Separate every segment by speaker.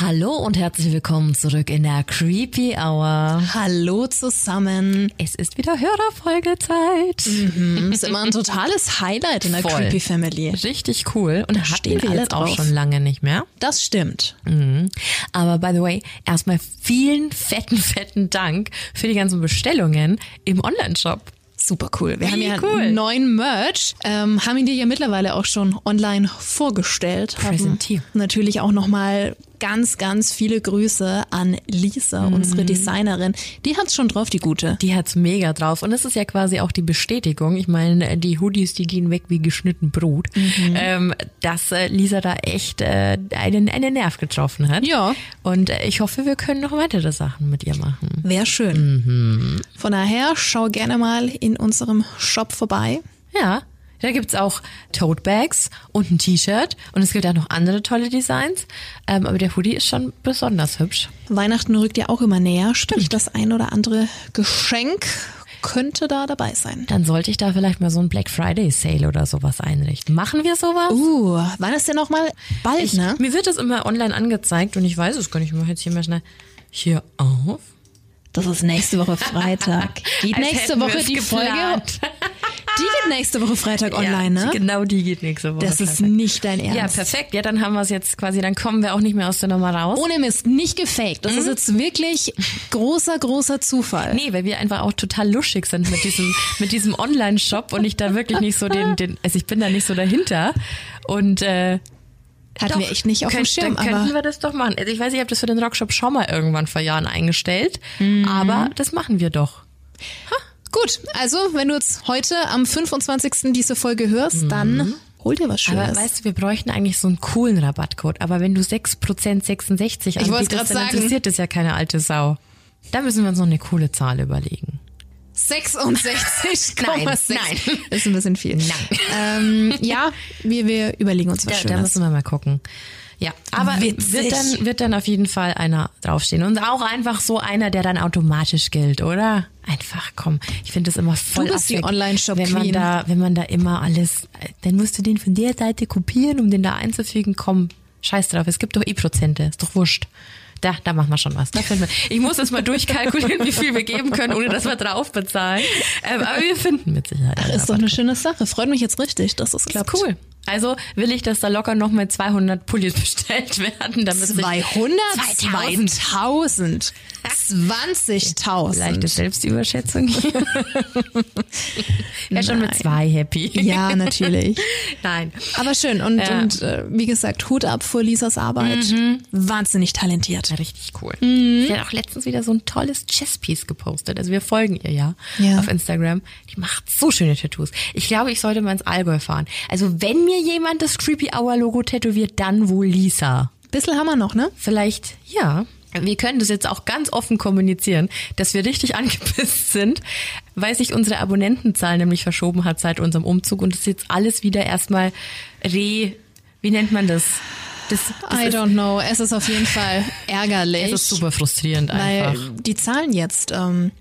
Speaker 1: Hallo und herzlich willkommen zurück in der Creepy Hour.
Speaker 2: Hallo zusammen.
Speaker 1: Es ist wieder Hörerfolgezeit.
Speaker 2: Mhm, ist immer ein totales Highlight in der
Speaker 1: Voll.
Speaker 2: Creepy Family.
Speaker 1: Richtig cool. Und da
Speaker 2: stehen
Speaker 1: wir jetzt auch
Speaker 2: drauf.
Speaker 1: schon lange nicht mehr.
Speaker 2: Das stimmt.
Speaker 1: Mhm. Aber by the way, erstmal vielen fetten, fetten Dank für die ganzen Bestellungen im Online-Shop.
Speaker 2: Super cool. Wir
Speaker 1: Wie
Speaker 2: haben ja
Speaker 1: cool.
Speaker 2: neuen Merch, ähm, haben ihn dir ja mittlerweile auch schon online vorgestellt.
Speaker 1: Präsentiert.
Speaker 2: Natürlich auch nochmal ganz, ganz viele Grüße an Lisa,
Speaker 1: Mhm.
Speaker 2: unsere Designerin. Die hat's schon drauf, die gute.
Speaker 1: Die hat's mega drauf. Und das ist ja quasi auch die Bestätigung. Ich meine, die Hoodies, die gehen weg wie geschnitten Brot. Ähm, dass äh, Lisa da echt äh, einen, einen Nerv getroffen hat.
Speaker 2: Ja.
Speaker 1: Und äh, ich hoffe, wir können noch weitere Sachen mit ihr machen.
Speaker 2: Wäre schön. Von daher schau gerne mal in unserem Shop vorbei.
Speaker 1: Ja, da gibt's auch Tote Bags und ein T-Shirt und es gibt auch noch andere tolle Designs. Ähm, aber der Hoodie ist schon besonders hübsch.
Speaker 2: Weihnachten rückt ja auch immer näher, sprich das ein oder andere Geschenk könnte da dabei sein.
Speaker 1: Dann sollte ich da vielleicht mal so ein Black Friday Sale oder sowas einrichten. Machen wir sowas?
Speaker 2: Uh, wann ist denn noch mal bald,
Speaker 1: ich,
Speaker 2: ne?
Speaker 1: Mir wird das immer online angezeigt und ich weiß es gar nicht. Ich mache jetzt hier mal schnell hier auf.
Speaker 2: Das ist nächste Woche Freitag. Geht
Speaker 1: Als
Speaker 2: nächste Woche die
Speaker 1: geplant.
Speaker 2: Folge. Nächste Woche Freitag online,
Speaker 1: ja,
Speaker 2: ne?
Speaker 1: Genau, die geht nächste Woche.
Speaker 2: Das ist
Speaker 1: Freitag.
Speaker 2: nicht dein Ernst.
Speaker 1: Ja, perfekt. Ja, dann haben wir es jetzt quasi, dann kommen wir auch nicht mehr aus der Nummer raus.
Speaker 2: Ohne Mist, nicht gefaked. Das ist jetzt wirklich großer, großer Zufall.
Speaker 1: Nee, weil wir einfach auch total luschig sind mit diesem, mit diesem Online-Shop und ich da wirklich nicht so den, den, also ich bin da nicht so dahinter. Und äh,
Speaker 2: Hatten
Speaker 1: doch,
Speaker 2: wir echt nicht auf dem
Speaker 1: könnt-
Speaker 2: Schirm,
Speaker 1: dann könnten wir das doch machen. Also ich weiß, ich habe das für den Rockshop schon mal irgendwann vor Jahren eingestellt,
Speaker 2: Mhm.
Speaker 1: aber das machen wir doch.
Speaker 2: Gut. Also, wenn du jetzt heute am 25. diese Folge hörst, dann hol dir was
Speaker 1: Aber
Speaker 2: Schönes.
Speaker 1: weißt du, wir bräuchten eigentlich so einen coolen Rabattcode. Aber wenn du 6% 66
Speaker 2: Ich wollt's
Speaker 1: anbietest, dann
Speaker 2: sagen.
Speaker 1: interessiert das ja keine alte Sau. Da müssen wir uns noch eine coole Zahl überlegen.
Speaker 2: 66,6.
Speaker 1: Nein, nein.
Speaker 2: Ist ein bisschen viel. Nein. Ähm, ja, wir, wir überlegen uns was
Speaker 1: Da, da
Speaker 2: Schönes.
Speaker 1: müssen wir mal gucken. Ja, aber
Speaker 2: Witzig.
Speaker 1: wird dann, wird dann auf jeden Fall einer draufstehen. Und auch einfach so einer, der dann automatisch gilt, oder? Einfach, komm. Ich finde das immer voll
Speaker 2: Du bist die
Speaker 1: affig,
Speaker 2: Online-Shop-Queen.
Speaker 1: Wenn man da, wenn man da immer alles, dann musst du den von der Seite kopieren, um den da einzufügen. Komm, scheiß drauf. Es gibt doch eh Prozente. Ist doch wurscht. Da, da machen wir schon was. Da finden wir. Ich muss jetzt mal durchkalkulieren, wie viel wir geben können, ohne dass wir drauf bezahlen. Ähm, aber wir finden mit Sicherheit. einen
Speaker 2: ist doch eine schöne Sache. Freut mich jetzt richtig, dass es klappt.
Speaker 1: Cool. Also will ich, dass da locker noch mal 200 Pullis bestellt werden, damit sich
Speaker 2: 200?
Speaker 1: 2000.
Speaker 2: 2000. 20.000.
Speaker 1: Leichte Selbstüberschätzung hier. ja, schon mit zwei happy.
Speaker 2: Ja, natürlich.
Speaker 1: Nein.
Speaker 2: Aber schön. Und,
Speaker 1: Ja.
Speaker 2: und äh, wie gesagt, Hut ab vor Lisas Arbeit. Wahnsinnig talentiert.
Speaker 1: Richtig cool. Sie hat auch letztens wieder so ein tolles Chesspiece gepostet. Also wir folgen ihr ja,
Speaker 2: Ja.
Speaker 1: auf Instagram. Die macht so schöne Tattoos. Ich glaube, ich sollte mal ins Allgäu fahren. Also wenn mir jemand das Creepy Hour Logo tätowiert, dann wohl Lisa.
Speaker 2: Bissl haben wir noch, ne?
Speaker 1: Vielleicht, ja. Wir können das jetzt auch ganz offen kommunizieren, dass wir richtig angepisst sind, weil sich unsere Abonnentenzahl nämlich verschoben hat seit unserem Umzug und das jetzt alles wieder erstmal re, wie nennt man das? Das, das
Speaker 2: I don't know. Es ist auf jeden Fall ärgerlich.
Speaker 1: es ist super frustrierend einfach.
Speaker 2: weil die Zahlen jetzt ähm,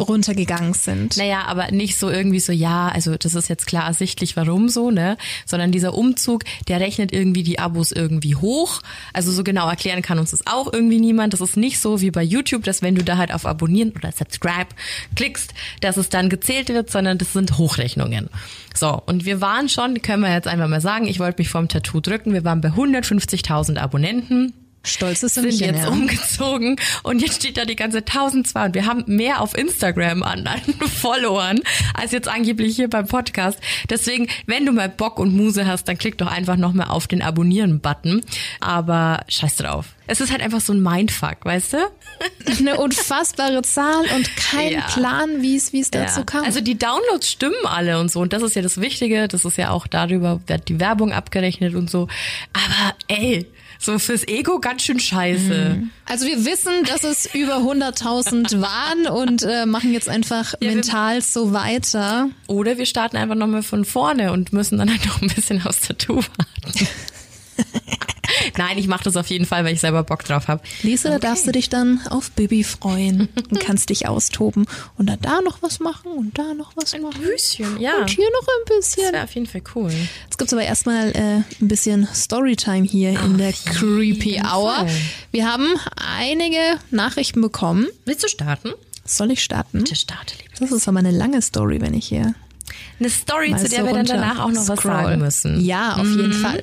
Speaker 2: runtergegangen sind.
Speaker 1: Naja, aber nicht so irgendwie so, ja, also das ist jetzt klar ersichtlich, warum so, ne? Sondern dieser Umzug, der rechnet irgendwie die Abos irgendwie hoch. Also so genau erklären kann uns das auch irgendwie niemand. Das ist nicht so wie bei YouTube, dass wenn du da halt auf Abonnieren oder Subscribe klickst, dass es dann gezählt wird, sondern das sind Hochrechnungen. So, und wir waren schon, können wir jetzt einfach mal sagen, ich wollte mich vom Tattoo drücken, wir waren bei 150.000 Abonnenten
Speaker 2: Stolzes
Speaker 1: sind
Speaker 2: Sümmchen,
Speaker 1: jetzt
Speaker 2: ja.
Speaker 1: umgezogen und jetzt steht da die ganze 1002 und wir haben mehr auf Instagram an, an Followern als jetzt angeblich hier beim Podcast. Deswegen, wenn du mal Bock und Muse hast, dann klick doch einfach nochmal auf den Abonnieren-Button. Aber scheiß drauf. Es ist halt einfach so ein Mindfuck, weißt du?
Speaker 2: Eine unfassbare Zahl und kein
Speaker 1: Ja.
Speaker 2: Plan, wie es wie es dazu
Speaker 1: Ja.
Speaker 2: kam.
Speaker 1: Also die Downloads stimmen alle und so und das ist ja das Wichtige. Das ist ja auch darüber, wird die Werbung abgerechnet und so. Aber ey, so fürs Ego ganz schön scheiße.
Speaker 2: Also wir wissen, dass es über 100.000 waren und äh, machen jetzt einfach
Speaker 1: wir-
Speaker 2: mental so weiter.
Speaker 1: Oder wir starten einfach nochmal von vorne und müssen dann halt noch ein bisschen aufs Tattoo warten. Nein, ich mache das auf jeden Fall, weil ich selber Bock drauf habe.
Speaker 2: Lisa, da darfst du dich dann auf Bibi freuen und kannst dich austoben und dann da noch was machen und da noch was
Speaker 1: Ein
Speaker 2: machen.
Speaker 1: bisschen, ja.
Speaker 2: Und hier noch ein
Speaker 1: Das
Speaker 2: bisschen.
Speaker 1: wäre auf jeden Fall cool.
Speaker 2: Jetzt gibt's aber erstmal äh, ein bisschen Storytime hier in der Creepy Hour.
Speaker 1: Fall.
Speaker 2: Wir haben einige Nachrichten bekommen.
Speaker 1: Willst du starten?
Speaker 2: Soll ich starten?
Speaker 1: Bitte starte, liebe.
Speaker 2: Das ist aber eine lange Story, wenn ich hier
Speaker 1: Eine Story, zu der
Speaker 2: so
Speaker 1: wir dann danach auch noch was
Speaker 2: scroll.
Speaker 1: sagen müssen.
Speaker 2: Ja, auf jeden Fall.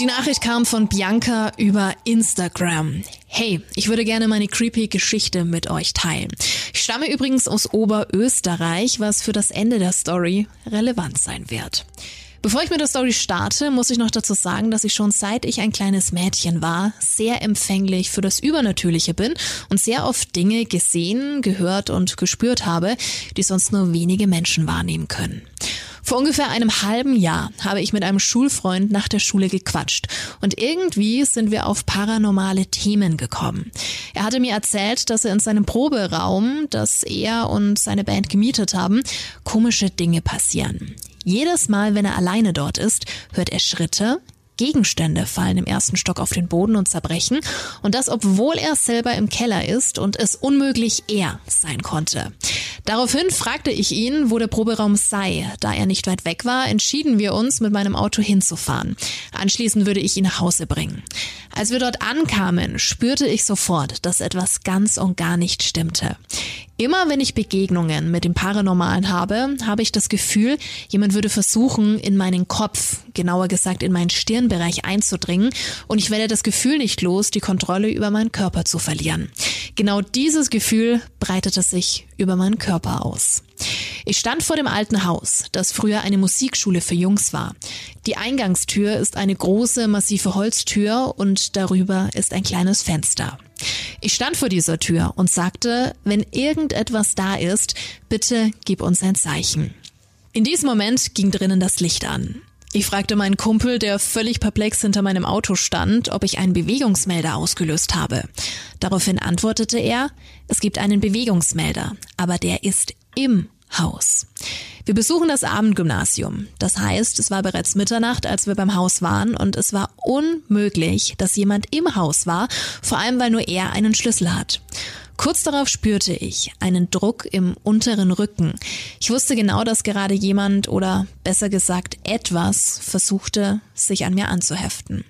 Speaker 2: Die Nachricht kam von Bianca über Instagram. Hey, ich würde gerne meine creepy Geschichte mit euch teilen. Ich stamme übrigens aus Oberösterreich, was für das Ende der Story relevant sein wird. Bevor ich mit der Story starte, muss ich noch dazu sagen, dass ich schon seit ich ein kleines Mädchen war, sehr empfänglich für das Übernatürliche bin und sehr oft Dinge gesehen, gehört und gespürt habe, die sonst nur wenige Menschen wahrnehmen können. Vor ungefähr einem halben Jahr habe ich mit einem Schulfreund nach der Schule gequatscht und irgendwie sind wir auf paranormale Themen gekommen. Er hatte mir erzählt, dass er in seinem Proberaum, das er und seine Band gemietet haben, komische Dinge passieren. Jedes Mal, wenn er alleine dort ist, hört er Schritte, Gegenstände fallen im ersten Stock auf den Boden und zerbrechen. Und das, obwohl er selber im Keller ist und es unmöglich er sein konnte. Daraufhin fragte ich ihn, wo der Proberaum sei. Da er nicht weit weg war, entschieden wir uns, mit meinem Auto hinzufahren. Anschließend würde ich ihn nach Hause bringen. Als wir dort ankamen, spürte ich sofort, dass etwas ganz und gar nicht stimmte. Immer wenn ich Begegnungen mit dem Paranormalen habe, habe ich das Gefühl, jemand würde versuchen, in meinen Kopf, genauer gesagt in meinen Stirnbereich einzudringen und ich werde das Gefühl nicht los, die Kontrolle über meinen Körper zu verlieren. Genau dieses Gefühl breitete sich über meinen Körper aus. Ich stand vor dem alten Haus, das früher eine Musikschule für Jungs war. Die Eingangstür ist eine große, massive Holztür und darüber ist ein kleines Fenster. Ich stand vor dieser Tür und sagte, wenn irgendetwas da ist, bitte gib uns ein Zeichen. In diesem Moment ging drinnen das Licht an. Ich fragte meinen Kumpel, der völlig perplex hinter meinem Auto stand, ob ich einen Bewegungsmelder ausgelöst habe. Daraufhin antwortete er, es gibt einen Bewegungsmelder, aber der ist im Haus. Wir besuchen das Abendgymnasium. Das heißt, es war bereits Mitternacht, als wir beim Haus waren und es war unmöglich, dass jemand im Haus war, vor allem weil nur er einen Schlüssel hat. Kurz darauf spürte ich einen Druck im unteren Rücken. Ich wusste genau, dass gerade jemand oder besser gesagt etwas versuchte, sich an mir anzuheften.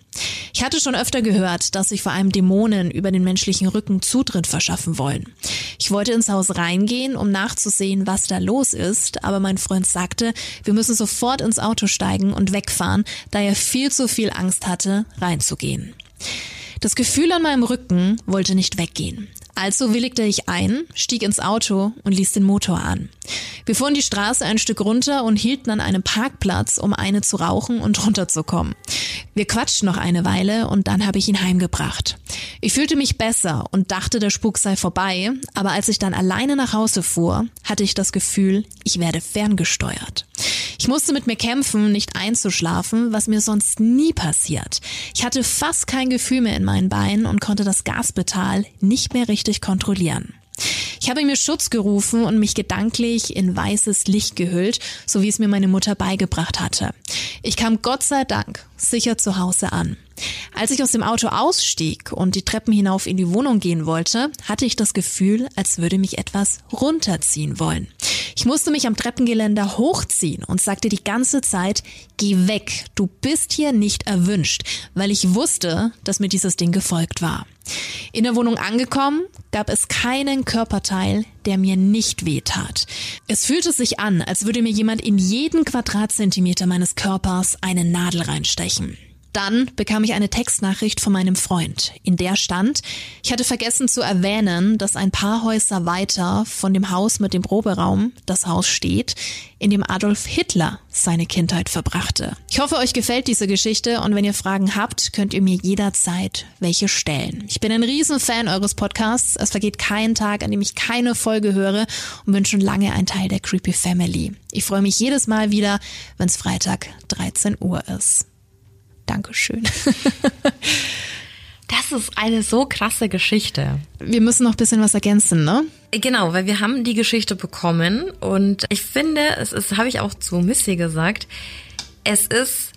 Speaker 2: Ich hatte schon öfter gehört, dass sich vor allem Dämonen über den menschlichen Rücken Zutritt verschaffen wollen. Ich wollte ins Haus reingehen, um nachzusehen, was da los ist, aber mein Freund sagte, wir müssen sofort ins Auto steigen und wegfahren, da er viel zu viel Angst hatte, reinzugehen. Das Gefühl an meinem Rücken wollte nicht weggehen. Also willigte ich ein, stieg ins Auto und ließ den Motor an. Wir fuhren die Straße ein Stück runter und hielten an einem Parkplatz, um eine zu rauchen und runterzukommen. Wir quatschten noch eine Weile und dann habe ich ihn heimgebracht. Ich fühlte mich besser und dachte, der Spuk sei vorbei, aber als ich dann alleine nach Hause fuhr, hatte ich das Gefühl, ich werde ferngesteuert. Ich musste mit mir kämpfen, nicht einzuschlafen, was mir sonst nie passiert. Ich hatte fast kein Gefühl mehr in meinen Beinen und konnte das Gaspedal nicht mehr richtig kontrollieren. Ich habe mir Schutz gerufen und mich gedanklich in weißes Licht gehüllt, so wie es mir meine Mutter beigebracht hatte. Ich kam Gott sei Dank sicher zu Hause an. Als ich aus dem Auto ausstieg und die Treppen hinauf in die Wohnung gehen wollte, hatte ich das Gefühl, als würde mich etwas runterziehen wollen. Ich musste mich am Treppengeländer hochziehen und sagte die ganze Zeit, geh weg, du bist hier nicht erwünscht, weil ich wusste, dass mir dieses Ding gefolgt war. In der Wohnung angekommen, gab es keinen Körperteil, der mir nicht wehtat. Es fühlte sich an, als würde mir jemand in jeden Quadratzentimeter meines Körpers eine Nadel reinstechen. Dann bekam ich eine Textnachricht von meinem Freund. In der stand, ich hatte vergessen zu erwähnen, dass ein paar Häuser weiter von dem Haus mit dem Proberaum das Haus steht, in dem Adolf Hitler seine Kindheit verbrachte. Ich hoffe, euch gefällt diese Geschichte und wenn ihr Fragen habt, könnt ihr mir jederzeit welche stellen. Ich bin ein Riesenfan eures Podcasts. Es vergeht kein Tag, an dem ich keine Folge höre und bin schon lange ein Teil der Creepy Family. Ich freue mich jedes Mal wieder, wenn es Freitag 13 Uhr ist. Dankeschön.
Speaker 1: Das ist eine so krasse Geschichte.
Speaker 2: Wir müssen noch ein bisschen was ergänzen, ne?
Speaker 1: Genau, weil wir haben die Geschichte bekommen und ich finde, es ist, habe ich auch zu Missy gesagt, es ist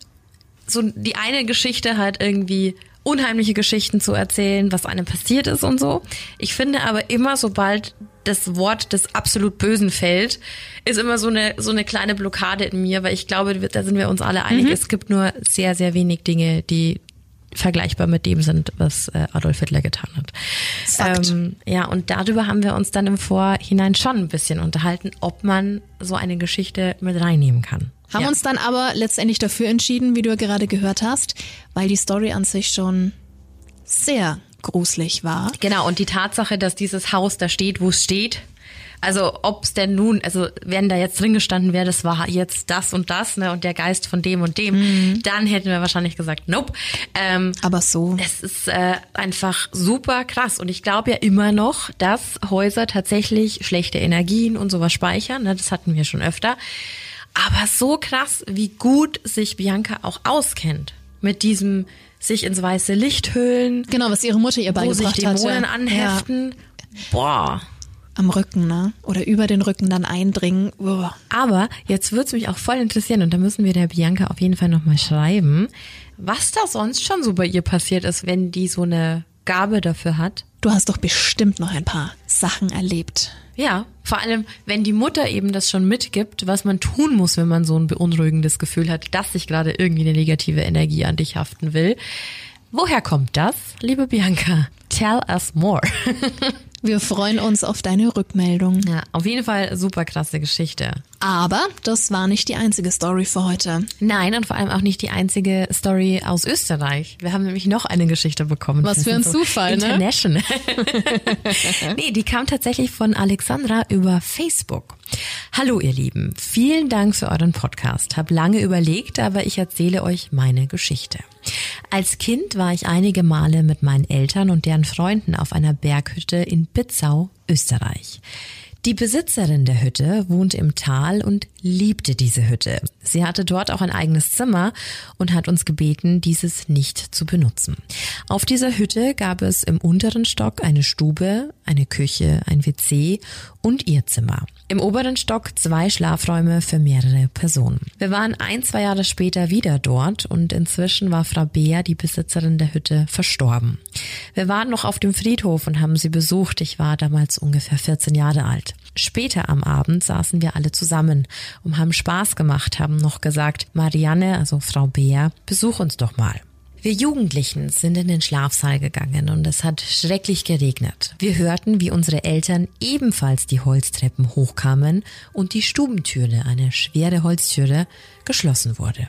Speaker 1: so die eine Geschichte halt irgendwie unheimliche Geschichten zu erzählen, was einem passiert ist und so. Ich finde aber immer, sobald das Wort des absolut Bösen fällt, ist immer so eine, so eine kleine Blockade in mir, weil ich glaube, da sind wir uns alle einig. Mhm. Es gibt nur sehr, sehr wenig Dinge, die vergleichbar mit dem sind, was äh, Adolf Hitler getan hat. Ähm, ja, und darüber haben wir uns dann im Vorhinein schon ein bisschen unterhalten, ob man so eine Geschichte mit reinnehmen kann.
Speaker 2: Haben
Speaker 1: ja.
Speaker 2: uns dann aber letztendlich dafür entschieden, wie du gerade gehört hast, weil die Story an sich schon sehr gruselig war.
Speaker 1: Genau, und die Tatsache, dass dieses Haus da steht, wo es steht, also ob es denn nun, also wenn da jetzt drin gestanden wäre, das war jetzt das und das, ne, und der Geist von dem und dem, mhm. dann hätten wir wahrscheinlich gesagt, nope. Ähm,
Speaker 2: Aber so.
Speaker 1: Es ist äh, einfach super krass. Und ich glaube ja immer noch, dass Häuser tatsächlich schlechte Energien und sowas speichern. Ne, das hatten wir schon öfter. Aber so krass, wie gut sich Bianca auch auskennt mit diesem sich ins weiße Licht hüllen.
Speaker 2: Genau, was ihre Mutter ihr beigebracht hat. Wo sich
Speaker 1: Dämonen hatte. anheften. Ja. Boah
Speaker 2: am Rücken, ne? Oder über den Rücken dann eindringen. Uah.
Speaker 1: Aber jetzt wird's mich auch voll interessieren und da müssen wir der Bianca auf jeden Fall nochmal schreiben, was da sonst schon so bei ihr passiert ist, wenn die so eine Gabe dafür hat.
Speaker 2: Du hast doch bestimmt noch ein paar Sachen erlebt.
Speaker 1: Ja, vor allem, wenn die Mutter eben das schon mitgibt, was man tun muss, wenn man so ein beunruhigendes Gefühl hat, dass sich gerade irgendwie eine negative Energie an dich haften will. Woher kommt das, liebe Bianca? Tell us more.
Speaker 2: Wir freuen uns auf deine Rückmeldung.
Speaker 1: Ja, auf jeden Fall super krasse Geschichte.
Speaker 2: Aber das war nicht die einzige Story für heute.
Speaker 1: Nein, und vor allem auch nicht die einzige Story aus Österreich. Wir haben nämlich noch eine Geschichte bekommen.
Speaker 2: Was für ein so Zufall,
Speaker 1: ne? International. nee, die kam tatsächlich von Alexandra über Facebook. Hallo ihr Lieben, vielen Dank für euren Podcast. Hab lange überlegt, aber ich erzähle euch meine Geschichte. Als Kind war ich einige Male mit meinen Eltern und deren Freunden auf einer Berghütte in Pitzau, Österreich. Die Besitzerin der Hütte wohnte im Tal und liebte diese Hütte. Sie hatte dort auch ein eigenes Zimmer und hat uns gebeten, dieses nicht zu benutzen. Auf dieser Hütte gab es im unteren Stock eine Stube, eine Küche, ein WC und ihr Zimmer. Im oberen Stock zwei Schlafräume für mehrere Personen. Wir waren ein, zwei Jahre später wieder dort und inzwischen war Frau Beer, die Besitzerin der Hütte, verstorben. Wir waren noch auf dem Friedhof und haben sie besucht. Ich war damals ungefähr 14 Jahre alt. Später am Abend saßen wir alle zusammen und haben Spaß gemacht, haben noch gesagt, Marianne, also Frau Beer, besuch uns doch mal. Wir Jugendlichen sind in den Schlafsaal gegangen und es hat schrecklich geregnet. Wir hörten, wie unsere Eltern ebenfalls die Holztreppen hochkamen und die Stubentüre, eine schwere Holztüre, geschlossen wurde.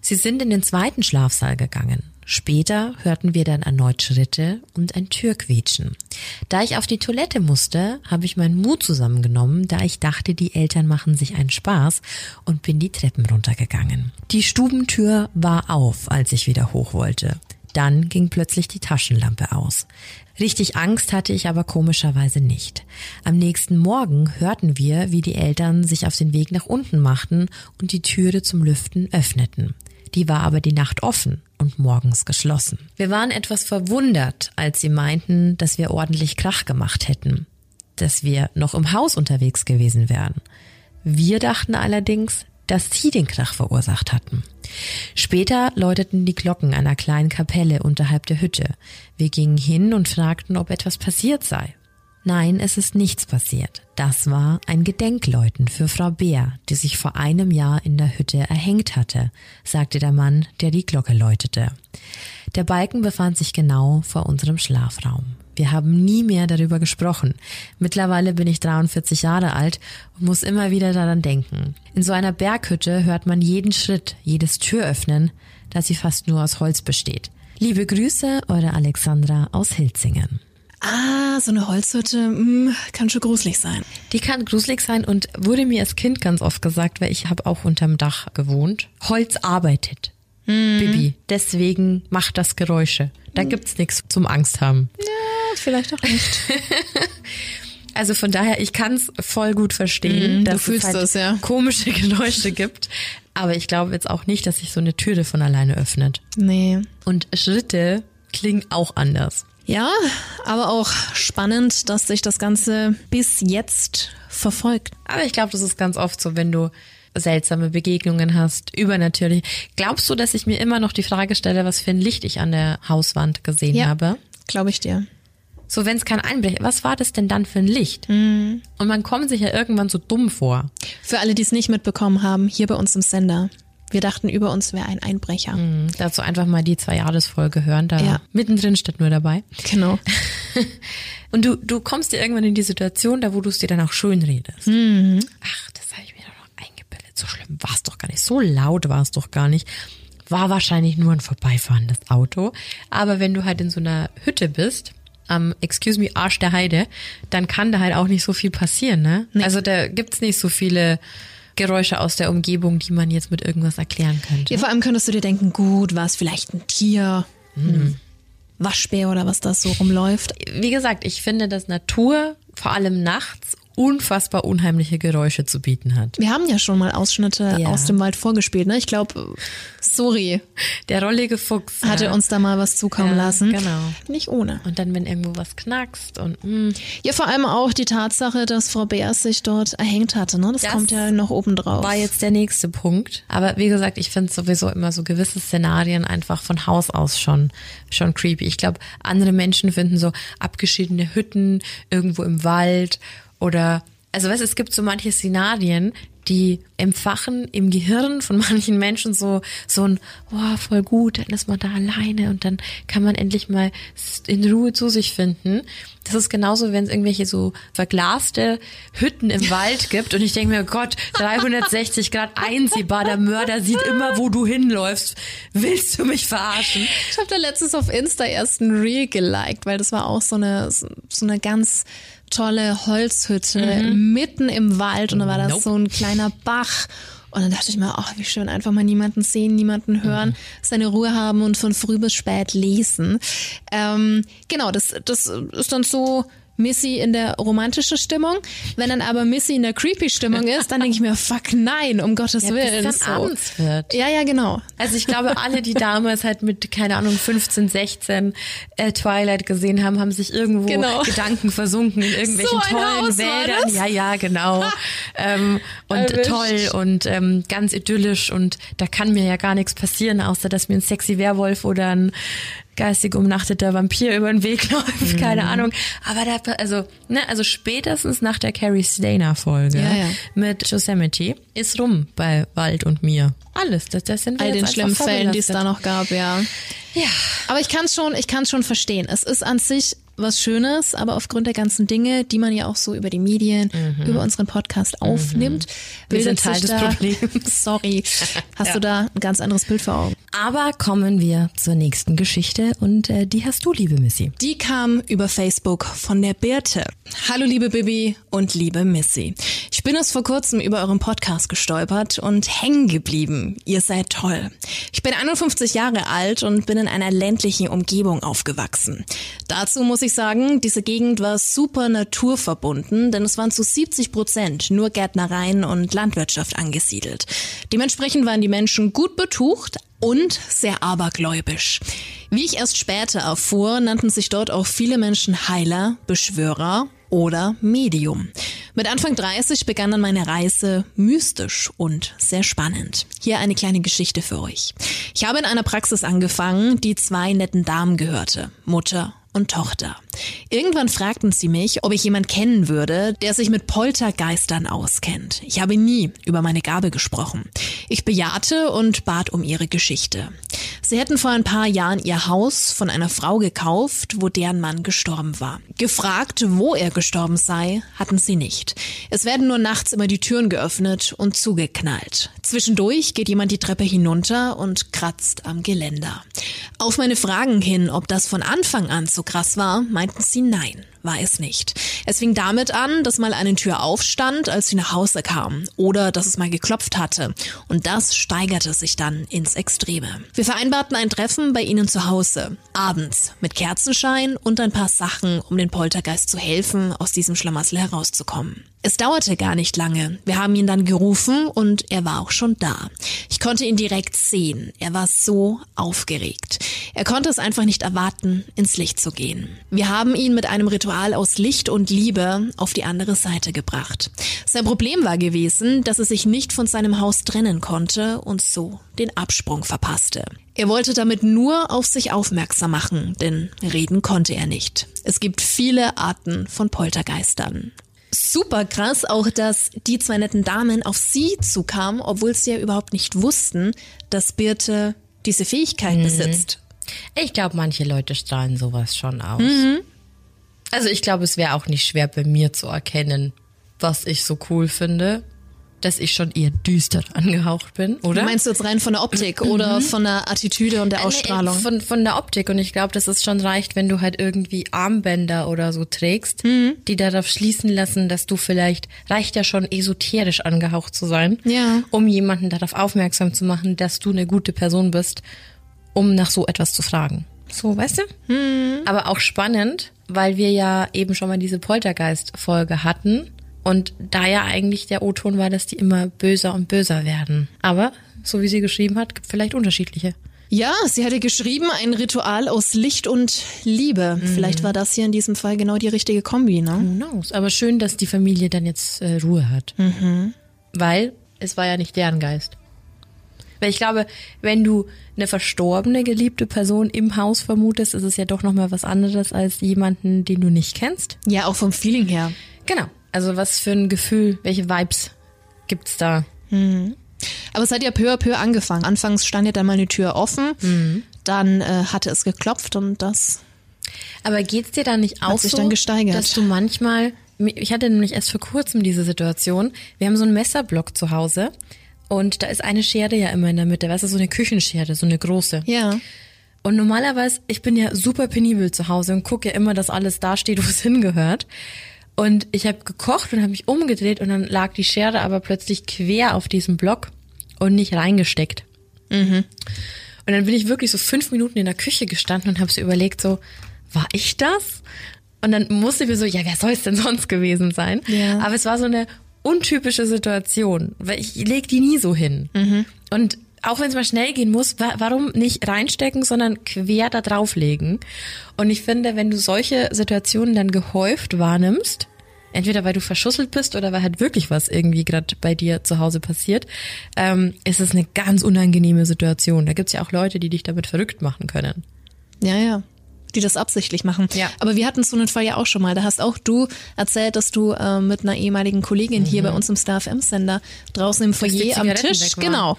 Speaker 1: Sie sind in den zweiten Schlafsaal gegangen. Später hörten wir dann erneut Schritte und ein Türquietschen. Da ich auf die Toilette musste, habe ich meinen Mut zusammengenommen, da ich dachte, die Eltern machen sich einen Spaß und bin die Treppen runtergegangen. Die Stubentür war auf, als ich wieder hoch wollte. Dann ging plötzlich die Taschenlampe aus. Richtig Angst hatte ich aber komischerweise nicht. Am nächsten Morgen hörten wir, wie die Eltern sich auf den Weg nach unten machten und die Türe zum Lüften öffneten. Die war aber die Nacht offen und morgens geschlossen. Wir waren etwas verwundert, als sie meinten, dass wir ordentlich Krach gemacht hätten, dass wir noch im Haus unterwegs gewesen wären. Wir dachten allerdings, dass sie den Krach verursacht hatten. Später läuteten die Glocken einer kleinen Kapelle unterhalb der Hütte. Wir gingen hin und fragten, ob etwas passiert sei. Nein, es ist nichts passiert. Das war ein Gedenkläuten für Frau Bär, die sich vor einem Jahr in der Hütte erhängt hatte, sagte der Mann, der die Glocke läutete. Der Balken befand sich genau vor unserem Schlafraum. Wir haben nie mehr darüber gesprochen. Mittlerweile bin ich 43 Jahre alt und muss immer wieder daran denken. In so einer Berghütte hört man jeden Schritt, jedes Türöffnen, da sie fast nur aus Holz besteht. Liebe Grüße, eure Alexandra aus Hilzingen.
Speaker 2: Ah, so eine Holzhütte mh, kann schon gruselig sein.
Speaker 1: Die kann gruselig sein und wurde mir als Kind ganz oft gesagt, weil ich habe auch unterm Dach gewohnt. Holz arbeitet. Mhm. Bibi, deswegen macht das Geräusche. Da mhm. gibt's nichts zum Angst haben.
Speaker 2: Ja, vielleicht auch nicht.
Speaker 1: Also von daher, ich kann es voll gut verstehen,
Speaker 2: mm,
Speaker 1: dass es halt
Speaker 2: das, ja.
Speaker 1: komische Geräusche gibt. Aber ich glaube jetzt auch nicht, dass sich so eine Türe von alleine öffnet.
Speaker 2: Nee.
Speaker 1: Und Schritte klingen auch anders.
Speaker 2: Ja, aber auch spannend, dass sich das Ganze bis jetzt verfolgt.
Speaker 1: Aber ich glaube, das ist ganz oft so, wenn du seltsame Begegnungen hast, übernatürlich. Glaubst du, dass ich mir immer noch die Frage stelle, was für ein Licht ich an der Hauswand gesehen
Speaker 2: ja,
Speaker 1: habe?
Speaker 2: Glaube ich dir.
Speaker 1: So, wenn es kein Einbrecher, was war das denn dann für ein Licht?
Speaker 2: Mhm.
Speaker 1: Und man kommt sich ja irgendwann so dumm vor.
Speaker 2: Für alle, die es nicht mitbekommen haben, hier bei uns im Sender. Wir dachten, über uns wäre ein Einbrecher.
Speaker 1: Mhm, dazu einfach mal die Zwei-Jahres-Folge hören, da ja. mittendrin steht nur dabei.
Speaker 2: Genau.
Speaker 1: Und du, du kommst dir irgendwann in die Situation, da wo du es dir dann auch schön redest.
Speaker 2: Mhm.
Speaker 1: Ach, das habe ich mir doch noch eingebildet. So schlimm war es doch gar nicht. So laut war es doch gar nicht. War wahrscheinlich nur ein vorbeifahrendes Auto. Aber wenn du halt in so einer Hütte bist, am Excuse me Arsch der Heide, dann kann da halt auch nicht so viel passieren, ne? Nee. Also da gibt's nicht so viele Geräusche aus der Umgebung, die man jetzt mit irgendwas erklären könnte.
Speaker 2: Ja, vor allem könntest du dir denken, gut, war es vielleicht ein Tier, mhm. Waschbär oder was das so rumläuft.
Speaker 1: Wie gesagt, ich finde, dass Natur vor allem nachts unfassbar unheimliche Geräusche zu bieten hat.
Speaker 2: Wir haben ja schon mal Ausschnitte ja. aus dem Wald vorgespielt, ne? Ich glaube, sorry.
Speaker 1: Der rollige Fuchs
Speaker 2: hatte ja. uns da mal was zukommen ja, lassen.
Speaker 1: Genau.
Speaker 2: Nicht ohne.
Speaker 1: Und dann, wenn irgendwo was knackst und mh. Hm.
Speaker 2: Ja, vor allem auch die Tatsache, dass Frau Beers sich dort erhängt hatte, ne? Das, das kommt ja noch oben drauf.
Speaker 1: War jetzt der nächste Punkt. Aber wie gesagt, ich finde sowieso immer so gewisse Szenarien einfach von Haus aus schon, schon creepy. Ich glaube, andere Menschen finden so abgeschiedene Hütten irgendwo im Wald oder also weißt, es gibt so manche Szenarien, die empfachen im Gehirn von manchen Menschen so so ein oh, voll gut, dann ist man da alleine und dann kann man endlich mal in Ruhe zu sich finden. Das ist genauso, wenn es irgendwelche so verglaste Hütten im Wald gibt und ich denke mir, Gott, 360 Grad einsehbar, der Mörder sieht immer, wo du hinläufst. Willst du mich verarschen?
Speaker 2: Ich habe da letztens auf Insta erst ein Reel geliked, weil das war auch so eine so eine ganz tolle Holzhütte mhm. mitten im Wald und da war das nope. so ein kleiner Bach. Und dann dachte ich mir, ach, wie schön, einfach mal niemanden sehen, niemanden hören, mhm. seine Ruhe haben und von früh bis spät lesen. Ähm, genau, das, das ist dann so Missy in der romantischen Stimmung. Wenn dann aber Missy in der creepy Stimmung ist, dann denke ich mir, fuck nein, um Gottes ja, Willen.
Speaker 1: Bis dann so. abends wird.
Speaker 2: Ja, ja, genau.
Speaker 1: Also ich glaube, alle, die damals halt mit, keine Ahnung, 15, 16 äh, Twilight gesehen haben, haben sich irgendwo genau. Gedanken versunken in irgendwelchen so tollen Haus Wäldern. Ja, ja, genau. ähm, und Erwischt. toll und ähm, ganz idyllisch und da kann mir ja gar nichts passieren, außer dass mir ein sexy Werwolf oder ein geistig umnachteter Vampir über den Weg läuft, mhm. keine Ahnung. Aber da, also, ne, also spätestens nach der Carrie Stainer Folge
Speaker 2: ja, ja.
Speaker 1: mit Yosemite ist rum bei Wald und mir. Alles, das, das sind wir
Speaker 2: All den schlimmen Fällen, die es da noch gab, ja.
Speaker 1: Ja.
Speaker 2: Aber ich kann es schon, ich kann schon verstehen. Es ist an sich was Schönes, aber aufgrund der ganzen Dinge, die man ja auch so über die Medien, mhm. über unseren Podcast mhm. aufnimmt,
Speaker 1: mhm. wir sind Teil des
Speaker 2: da,
Speaker 1: Problems.
Speaker 2: Sorry, hast ja. du da ein ganz anderes Bild vor Augen.
Speaker 1: Aber kommen wir zur nächsten Geschichte und äh, die hast du, liebe Missy.
Speaker 2: Die kam über Facebook von der Birte. Hallo liebe Bibi und liebe Missy. Ich bin erst vor kurzem über euren Podcast gestolpert und hängen geblieben. Ihr seid toll. Ich bin 51 Jahre alt und bin in einer ländlichen Umgebung aufgewachsen. Dazu muss ich sagen, diese Gegend war super naturverbunden, denn es waren zu 70 Prozent nur Gärtnereien und Landwirtschaft angesiedelt. Dementsprechend waren die Menschen gut betucht, und sehr abergläubisch. Wie ich erst später erfuhr, nannten sich dort auch viele Menschen Heiler, Beschwörer oder Medium. Mit Anfang 30 begann dann meine Reise mystisch und sehr spannend. Hier eine kleine Geschichte für euch. Ich habe in einer Praxis angefangen, die zwei netten Damen gehörte, Mutter und Tochter. Irgendwann fragten sie mich, ob ich jemand kennen würde, der sich mit Poltergeistern auskennt. Ich habe nie über meine Gabe gesprochen. Ich bejahte und bat um ihre Geschichte. Sie hätten vor ein paar Jahren ihr Haus von einer Frau gekauft, wo deren Mann gestorben war. Gefragt, wo er gestorben sei, hatten sie nicht. Es werden nur nachts immer die Türen geöffnet und zugeknallt. Zwischendurch geht jemand die Treppe hinunter und kratzt am Geländer. Auf meine Fragen hin, ob das von Anfang an so krass war, meinten sie nein war es nicht. Es fing damit an, dass mal eine Tür aufstand, als sie nach Hause kam, oder dass es mal geklopft hatte. Und das steigerte sich dann ins Extreme. Wir vereinbarten ein Treffen bei ihnen zu Hause, abends, mit Kerzenschein und ein paar Sachen, um den Poltergeist zu helfen, aus diesem Schlamassel herauszukommen. Es dauerte gar nicht lange. Wir haben ihn dann gerufen und er war auch schon da. Ich konnte ihn direkt sehen. Er war so aufgeregt. Er konnte es einfach nicht erwarten, ins Licht zu gehen. Wir haben ihn mit einem Ritual aus Licht und Liebe auf die andere Seite gebracht. Sein Problem war gewesen, dass er sich nicht von seinem Haus trennen konnte und so den Absprung verpasste. Er wollte damit nur auf sich aufmerksam machen, denn reden konnte er nicht. Es gibt viele Arten von Poltergeistern super krass auch, dass die zwei netten Damen auf sie zukamen, obwohl sie ja überhaupt nicht wussten, dass Birte diese Fähigkeit mhm. besitzt.
Speaker 1: Ich glaube, manche Leute strahlen sowas schon aus. Mhm. Also ich glaube, es wäre auch nicht schwer bei mir zu erkennen, was ich so cool finde dass ich schon eher düster angehaucht bin, oder?
Speaker 2: Meinst du jetzt rein von der Optik oder mhm. von der Attitüde und der Ausstrahlung?
Speaker 1: Nee, von, von der Optik und ich glaube, dass es schon reicht, wenn du halt irgendwie Armbänder oder so trägst, mhm. die darauf schließen lassen, dass du vielleicht, reicht ja schon esoterisch angehaucht zu sein,
Speaker 2: ja.
Speaker 1: um jemanden darauf aufmerksam zu machen, dass du eine gute Person bist, um nach so etwas zu fragen. So, weißt du? Mhm. Aber auch spannend, weil wir ja eben schon mal diese Poltergeist-Folge hatten und da ja eigentlich der O-Ton war, dass die immer böser und böser werden. Aber, so wie sie geschrieben hat, gibt vielleicht unterschiedliche.
Speaker 2: Ja, sie hatte geschrieben, ein Ritual aus Licht und Liebe. Mhm. Vielleicht war das hier in diesem Fall genau die richtige Kombi, ne?
Speaker 1: Who knows? Aber schön, dass die Familie dann jetzt äh, Ruhe hat. Mhm. Weil es war ja nicht deren Geist. Weil ich glaube, wenn du eine verstorbene, geliebte Person im Haus vermutest, ist es ja doch nochmal was anderes als jemanden, den du nicht kennst.
Speaker 2: Ja, auch vom Feeling her.
Speaker 1: Genau. Also was für ein Gefühl, welche Vibes gibt's da? Mhm.
Speaker 2: Aber es hat ja peu à peu angefangen. Anfangs stand ja dann mal eine Tür offen, mhm. dann äh, hatte es geklopft und das.
Speaker 1: Aber geht's dir da nicht auch
Speaker 2: sich
Speaker 1: so,
Speaker 2: dann gesteigert.
Speaker 1: dass du manchmal, ich hatte nämlich erst vor kurzem diese Situation. Wir haben so einen Messerblock zu Hause und da ist eine Schere ja immer in der Mitte, weißt du, so eine Küchenschere, so eine große.
Speaker 2: Ja.
Speaker 1: Und normalerweise, ich bin ja super penibel zu Hause und gucke ja immer, dass alles da steht, wo es hingehört. Und ich habe gekocht und habe mich umgedreht und dann lag die Schere aber plötzlich quer auf diesem Block und nicht reingesteckt. Mhm. Und dann bin ich wirklich so fünf Minuten in der Küche gestanden und habe so überlegt, so, war ich das? Und dann musste ich mir so, ja, wer soll es denn sonst gewesen sein? Ja. Aber es war so eine untypische Situation, weil ich leg die nie so hin. Mhm. Und auch wenn es mal schnell gehen muss, warum nicht reinstecken, sondern quer da drauflegen? Und ich finde, wenn du solche Situationen dann gehäuft wahrnimmst, entweder weil du verschusselt bist oder weil halt wirklich was irgendwie gerade bei dir zu Hause passiert, ähm, ist es eine ganz unangenehme Situation. Da gibt's ja auch Leute, die dich damit verrückt machen können.
Speaker 2: Ja, ja. Die das absichtlich machen.
Speaker 1: Ja.
Speaker 2: Aber wir hatten so einen Fall ja auch schon mal. Da hast auch du erzählt, dass du äh, mit einer ehemaligen Kollegin mhm. hier bei uns im Star FM Sender draußen im Foyer am Tisch, genau,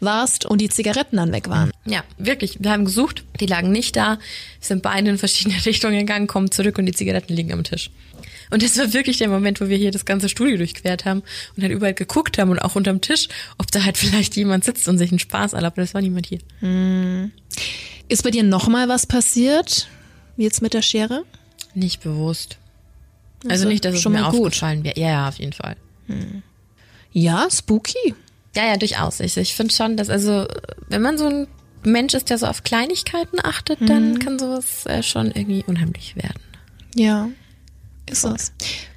Speaker 2: warst und die Zigaretten dann weg waren.
Speaker 1: Ja, wirklich. Wir haben gesucht, die lagen nicht da, sind beide in verschiedene Richtungen gegangen, kommen zurück und die Zigaretten liegen am Tisch. Und das war wirklich der Moment, wo wir hier das ganze Studio durchquert haben und halt überall geguckt haben und auch unterm Tisch, ob da halt vielleicht jemand sitzt und sich einen Spaß erlaubt. Aber das war niemand hier. Hm.
Speaker 2: Ist bei dir nochmal was passiert? Jetzt mit der Schere?
Speaker 1: Nicht bewusst. Also, also nicht, dass es schon mir aufgefallen wäre. Ja, ja, auf jeden Fall. Hm.
Speaker 2: Ja, spooky.
Speaker 1: Ja, ja, durchaus. Ich, ich finde schon, dass also, wenn man so ein Mensch ist, der so auf Kleinigkeiten achtet, mhm. dann kann sowas äh, schon irgendwie unheimlich werden.
Speaker 2: Ja, ist es.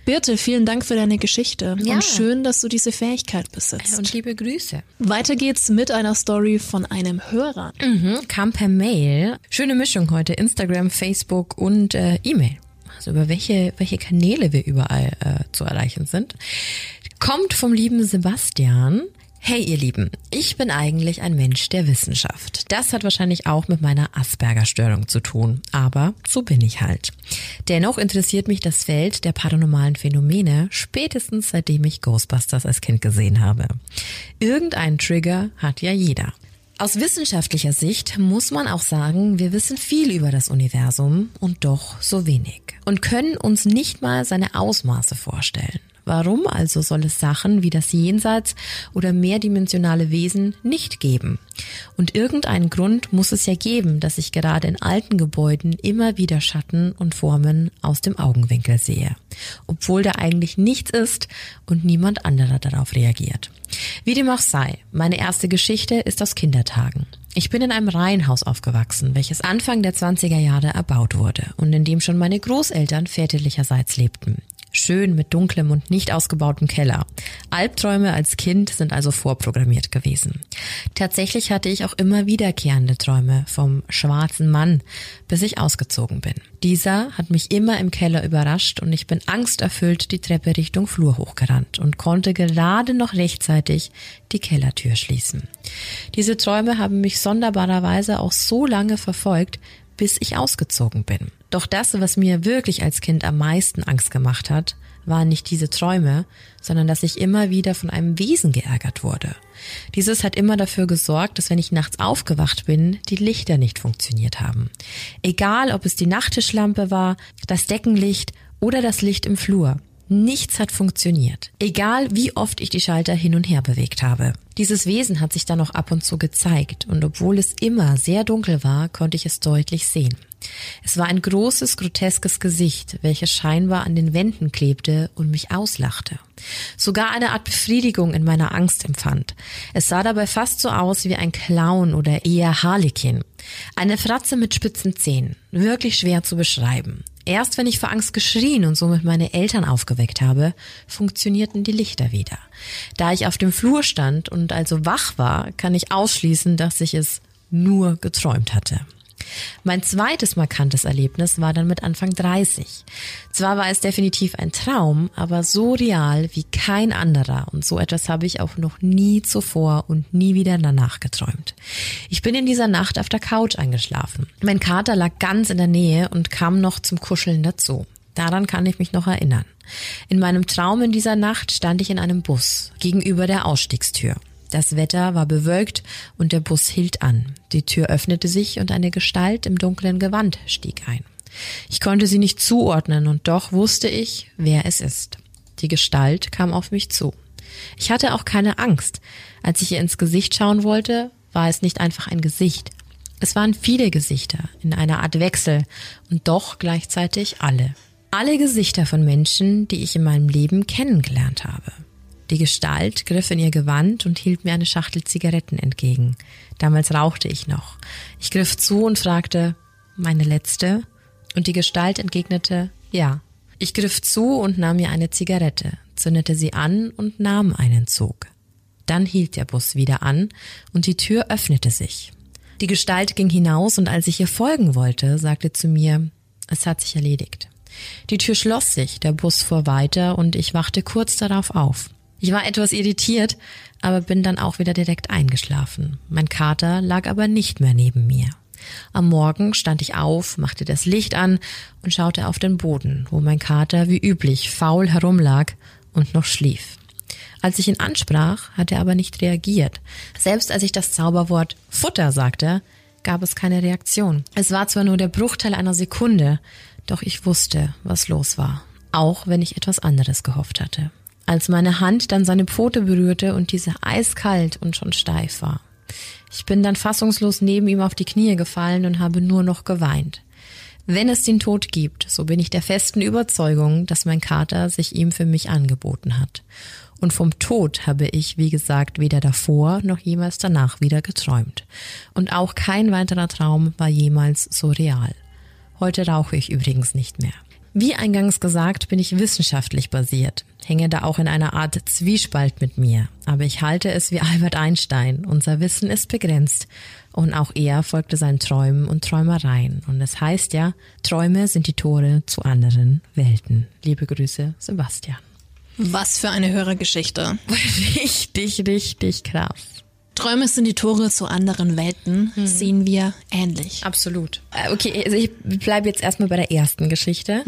Speaker 2: Birte, vielen Dank für deine Geschichte ja. und schön, dass du diese Fähigkeit besitzt.
Speaker 1: Und liebe Grüße.
Speaker 2: Weiter geht's mit einer Story von einem Hörer.
Speaker 1: Mhm, kam per Mail. Schöne Mischung heute. Instagram, Facebook und äh, E-Mail. Also über welche, welche Kanäle wir überall äh, zu erreichen sind. Kommt vom lieben Sebastian. Hey ihr Lieben, ich bin eigentlich ein Mensch der Wissenschaft. Das hat wahrscheinlich auch mit meiner Asperger-Störung zu tun, aber so bin ich halt. Dennoch interessiert mich das Feld der paranormalen Phänomene spätestens seitdem ich Ghostbusters als Kind gesehen habe. Irgendein Trigger hat ja jeder. Aus wissenschaftlicher Sicht muss man auch sagen, wir wissen viel über das Universum und doch so wenig und können uns nicht mal seine Ausmaße vorstellen. Warum also soll es Sachen wie das Jenseits oder mehrdimensionale Wesen nicht geben? Und irgendeinen Grund muss es ja geben, dass ich gerade in alten Gebäuden immer wieder Schatten und Formen aus dem Augenwinkel sehe, obwohl da eigentlich nichts ist und niemand anderer darauf reagiert. Wie dem auch sei, meine erste Geschichte ist aus Kindertagen. Ich bin in einem Reihenhaus aufgewachsen, welches Anfang der 20er Jahre erbaut wurde und in dem schon meine Großeltern väterlicherseits lebten. Schön mit dunklem und nicht ausgebautem Keller. Albträume als Kind sind also vorprogrammiert gewesen. Tatsächlich hatte ich auch immer wiederkehrende Träume vom schwarzen Mann, bis ich ausgezogen bin. Dieser hat mich immer im Keller überrascht und ich bin angsterfüllt die Treppe Richtung Flur hochgerannt und konnte gerade noch rechtzeitig die Kellertür schließen. Diese Träume haben mich sonderbarerweise auch so lange verfolgt, bis ich ausgezogen bin. Doch das, was mir wirklich als Kind am meisten Angst gemacht hat, waren nicht diese Träume, sondern dass ich immer wieder von einem Wesen geärgert wurde. Dieses hat immer dafür gesorgt, dass wenn ich nachts aufgewacht bin, die Lichter nicht funktioniert haben. Egal, ob es die Nachttischlampe war, das Deckenlicht oder das Licht im Flur. Nichts hat funktioniert. Egal wie oft ich die Schalter hin und her bewegt habe. Dieses Wesen hat sich dann noch ab und zu gezeigt und obwohl es immer sehr dunkel war, konnte ich es deutlich sehen. Es war ein großes, groteskes Gesicht, welches scheinbar an den Wänden klebte und mich auslachte. Sogar eine Art Befriedigung in meiner Angst empfand. Es sah dabei fast so aus wie ein Clown oder eher Harlekin. Eine Fratze mit spitzen Zähnen. Wirklich schwer zu beschreiben. Erst wenn ich vor Angst geschrien und somit meine Eltern aufgeweckt habe, funktionierten die Lichter wieder. Da ich auf dem Flur stand und also wach war, kann ich ausschließen, dass ich es nur geträumt hatte. Mein zweites markantes Erlebnis war dann mit Anfang 30. Zwar war es definitiv ein Traum, aber so real wie kein anderer und so etwas habe ich auch noch nie zuvor und nie wieder danach geträumt. Ich bin in dieser Nacht auf der Couch eingeschlafen. Mein Kater lag ganz in der Nähe und kam noch zum Kuscheln dazu. Daran kann ich mich noch erinnern. In meinem Traum in dieser Nacht stand ich in einem Bus gegenüber der Ausstiegstür. Das Wetter war bewölkt und der Bus hielt an. Die Tür öffnete sich und eine Gestalt im dunklen Gewand stieg ein. Ich konnte sie nicht zuordnen und doch wusste ich, wer es ist. Die Gestalt kam auf mich zu. Ich hatte auch keine Angst. Als ich ihr ins Gesicht schauen wollte, war es nicht einfach ein Gesicht. Es waren viele Gesichter in einer Art Wechsel und doch gleichzeitig alle. Alle Gesichter von Menschen, die ich in meinem Leben kennengelernt habe. Die Gestalt griff in ihr Gewand und hielt mir eine Schachtel Zigaretten entgegen. Damals rauchte ich noch. Ich griff zu und fragte, meine letzte? Und die Gestalt entgegnete, ja. Ich griff zu und nahm mir eine Zigarette, zündete sie an und nahm einen Zug. Dann hielt der Bus wieder an und die Tür öffnete sich. Die Gestalt ging hinaus und als ich ihr folgen wollte, sagte zu mir, es hat sich erledigt. Die Tür schloss sich, der Bus fuhr weiter und ich wachte kurz darauf auf. Ich war etwas irritiert, aber bin dann auch wieder direkt eingeschlafen. Mein Kater lag aber nicht mehr neben mir. Am Morgen stand ich auf, machte das Licht an und schaute auf den Boden, wo mein Kater wie üblich faul herumlag und noch schlief. Als ich ihn ansprach, hat er aber nicht reagiert. Selbst als ich das Zauberwort Futter sagte, gab es keine Reaktion. Es war zwar nur der Bruchteil einer Sekunde, doch ich wusste, was los war, auch wenn ich etwas anderes gehofft hatte als meine Hand dann seine Pfote berührte und diese eiskalt und schon steif war. Ich bin dann fassungslos neben ihm auf die Knie gefallen und habe nur noch geweint. Wenn es den Tod gibt, so bin ich der festen Überzeugung, dass mein Kater sich ihm für mich angeboten hat. Und vom Tod habe ich, wie gesagt, weder davor noch jemals danach wieder geträumt. Und auch kein weiterer Traum war jemals so real. Heute rauche ich übrigens nicht mehr. Wie eingangs gesagt, bin ich wissenschaftlich basiert, hänge da auch in einer Art Zwiespalt mit mir, aber ich halte es wie Albert Einstein, unser Wissen ist begrenzt und auch er folgte seinen Träumen und Träumereien und es heißt ja, Träume sind die Tore zu anderen Welten. Liebe Grüße, Sebastian.
Speaker 2: Was für eine Hörergeschichte.
Speaker 1: Richtig, richtig krass.
Speaker 2: Träume sind die Tore zu anderen Welten,
Speaker 1: Mhm.
Speaker 2: sehen wir ähnlich.
Speaker 1: Absolut. Äh, Okay, also ich bleibe jetzt erstmal bei der ersten Geschichte.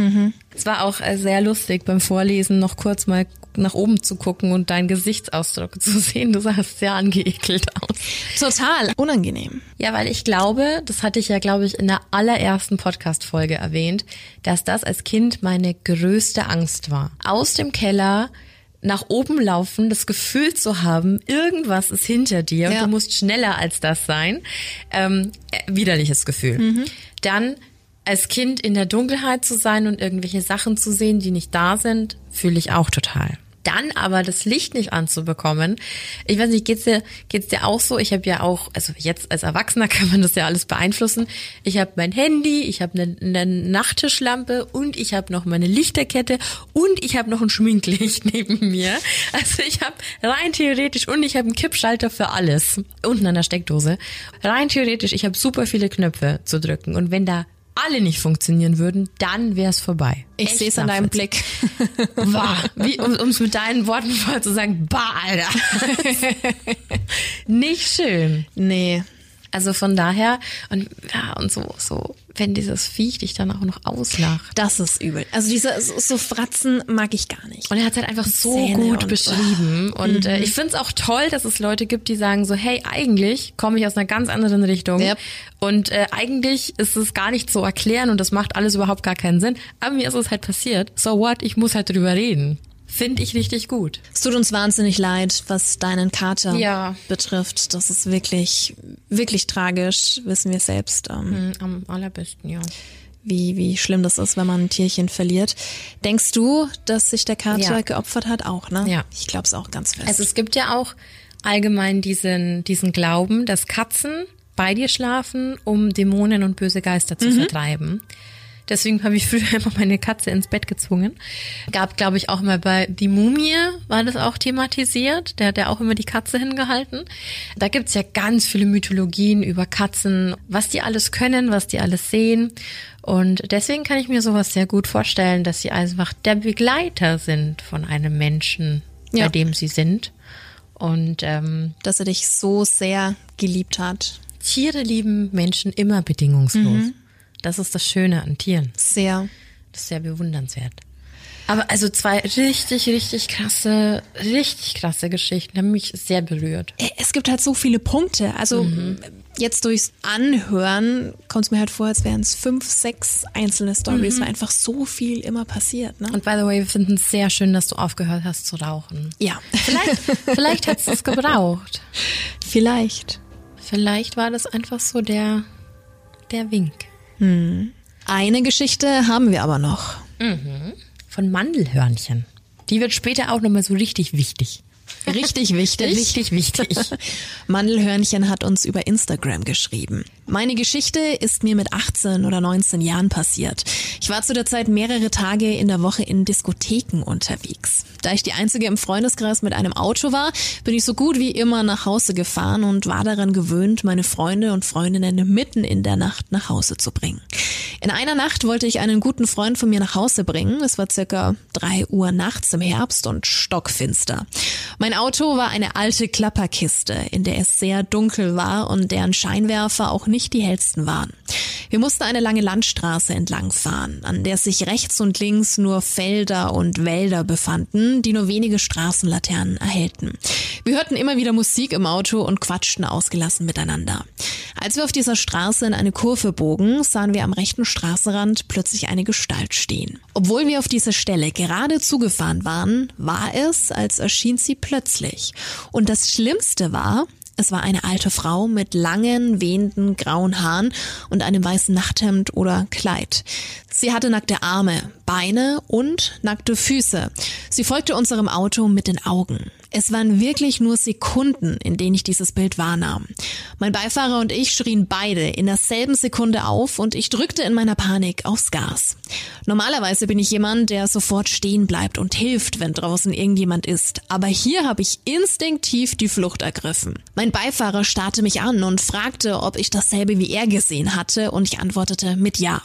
Speaker 1: Es war auch äh, sehr lustig beim Vorlesen noch kurz mal nach oben zu gucken und deinen Gesichtsausdruck zu sehen. Du sahst sehr angeekelt aus.
Speaker 2: Total unangenehm.
Speaker 1: Ja, weil ich glaube, das hatte ich ja, glaube ich, in der allerersten Podcast-Folge erwähnt, dass das als Kind meine größte Angst war. Aus dem Keller nach oben laufen, das Gefühl zu haben, irgendwas ist hinter dir und
Speaker 2: Ja.
Speaker 1: du musst schneller als das sein. Ähm, äh, widerliches Gefühl. Dann als Kind in der Dunkelheit zu sein und irgendwelche Sachen zu sehen, die nicht da sind, fühle ich auch total. Dann aber das Licht nicht anzubekommen. Ich weiß nicht, geht's dir geht's dir auch so? Ich habe ja auch, also jetzt als Erwachsener kann man das ja alles beeinflussen. Ich habe mein Handy, ich habe eine, eine Nachttischlampe und ich habe noch meine Lichterkette und ich habe noch ein Schminklicht neben mir. Also ich habe rein theoretisch und ich habe einen Kippschalter für alles unten an der Steckdose. Rein theoretisch, ich habe super viele Knöpfe zu drücken und wenn da alle nicht funktionieren würden, dann wäre es vorbei.
Speaker 2: Ich sehe es an deinem. Blick.
Speaker 1: Bah, wie, um es mit deinen Worten voll zu sagen, bah, Alter. Nicht schön.
Speaker 2: Nee.
Speaker 1: Also von daher, und ja, und so, so, wenn dieses Viech dich dann auch noch auslacht.
Speaker 2: Das ist übel. Also diese so, so Fratzen mag ich gar nicht.
Speaker 1: Und er hat es halt einfach so
Speaker 2: Zähne
Speaker 1: gut
Speaker 2: und-
Speaker 1: beschrieben. Und äh, ich finde es auch toll, dass es Leute gibt, die sagen so, hey, eigentlich komme ich aus einer ganz anderen Richtung.
Speaker 2: Yep.
Speaker 1: Und äh, eigentlich ist es gar nicht zu erklären und das macht alles überhaupt gar keinen Sinn. Aber mir ist es halt passiert. So what? Ich muss halt drüber reden. Finde ich richtig gut.
Speaker 2: Es tut uns wahnsinnig leid, was deinen Kater
Speaker 1: Ja.
Speaker 2: betrifft. Das ist wirklich, wirklich tragisch, wissen wir selbst, ähm,
Speaker 1: Mhm, Am allerbesten, ja.
Speaker 2: wie, wie schlimm das ist, wenn man ein Tierchen verliert. Denkst du, dass sich der Kater
Speaker 1: Ja.
Speaker 2: geopfert hat? Auch, ne?
Speaker 1: Ja.
Speaker 2: Ich glaube es auch ganz fest.
Speaker 1: Also es gibt ja auch allgemein diesen, diesen Glauben, dass Katzen bei dir schlafen, um Dämonen und böse Geister zu vertreiben. Deswegen habe ich früher immer meine Katze ins Bett gezwungen. Gab, glaube ich, auch mal bei Die Mumie war das auch thematisiert. Der hat ja auch immer die Katze hingehalten. Da gibt's ja ganz viele Mythologien über Katzen, was die alles können, was die alles sehen. Und deswegen kann ich mir sowas sehr gut vorstellen, dass sie einfach der Begleiter sind von einem Menschen,
Speaker 2: Ja.
Speaker 1: bei dem sie sind. Und ähm,
Speaker 2: dass er dich so sehr geliebt hat.
Speaker 1: Tiere lieben Menschen immer bedingungslos. Das ist das Schöne an Tieren.
Speaker 2: Sehr.
Speaker 1: Das ist sehr bewundernswert. Aber also zwei richtig, richtig krasse, richtig krasse Geschichten haben mich sehr berührt.
Speaker 2: Äh, Es gibt halt so viele Punkte. Also
Speaker 1: Mhm.
Speaker 2: jetzt durchs Anhören kommt es mir halt vor, als wären es fünf, sechs einzelne Stories, weil einfach so viel immer passiert. Ne?
Speaker 1: Mhm. Und by the way, wir finden es sehr schön, dass du aufgehört hast zu rauchen.
Speaker 2: ja,
Speaker 1: Vielleicht, vielleicht du es gebraucht.
Speaker 2: vielleicht.
Speaker 1: Vielleicht war das einfach so der, der Wink.
Speaker 2: Eine Geschichte haben wir aber noch.
Speaker 1: Von Mandelhörnchen. Die wird später auch nochmal so richtig wichtig.
Speaker 2: Richtig wichtig.
Speaker 1: Richtig wichtig.
Speaker 2: Mandelhörnchen hat uns über Instagram geschrieben. Meine Geschichte ist mir mit 18 oder 19 Jahren passiert. Ich war zu der Zeit mehrere Tage in der Woche in Diskotheken unterwegs. Da ich die einzige im Freundeskreis mit einem Auto war, bin ich so gut wie immer nach Hause gefahren und war daran gewöhnt, meine Freunde und Freundinnen mitten in der Nacht nach Hause zu bringen. In einer Nacht wollte ich einen guten Freund von mir nach Hause bringen. Es war circa drei Uhr nachts im Herbst und stockfinster. Mein Auto war eine alte Klapperkiste, in der es sehr dunkel war und deren Scheinwerfer auch nicht die hellsten waren. Wir mussten eine lange Landstraße entlang fahren, an der sich rechts und links nur Felder und Wälder befanden, die nur wenige Straßenlaternen erhellten. Wir hörten immer wieder Musik im Auto und quatschten ausgelassen miteinander. Als wir auf dieser Straße in eine Kurve bogen, sahen wir am rechten Straßenrand plötzlich eine Gestalt stehen. Obwohl wir auf diese Stelle gerade zugefahren waren, war es, als erschien sie plötzlich. Und das Schlimmste war, es war eine alte Frau mit langen, wehenden grauen Haaren und einem weißen Nachthemd oder Kleid. Sie hatte nackte Arme, Beine und nackte Füße. Sie folgte unserem Auto mit den Augen. Es waren wirklich nur Sekunden, in denen ich dieses Bild wahrnahm. Mein Beifahrer und ich schrien beide in derselben Sekunde auf und ich drückte in meiner Panik aufs Gas. Normalerweise bin ich jemand, der sofort stehen bleibt und hilft, wenn draußen irgendjemand ist. Aber hier habe ich instinktiv die Flucht ergriffen. Mein Beifahrer starrte mich an und fragte, ob ich dasselbe wie er gesehen hatte und ich antwortete mit Ja.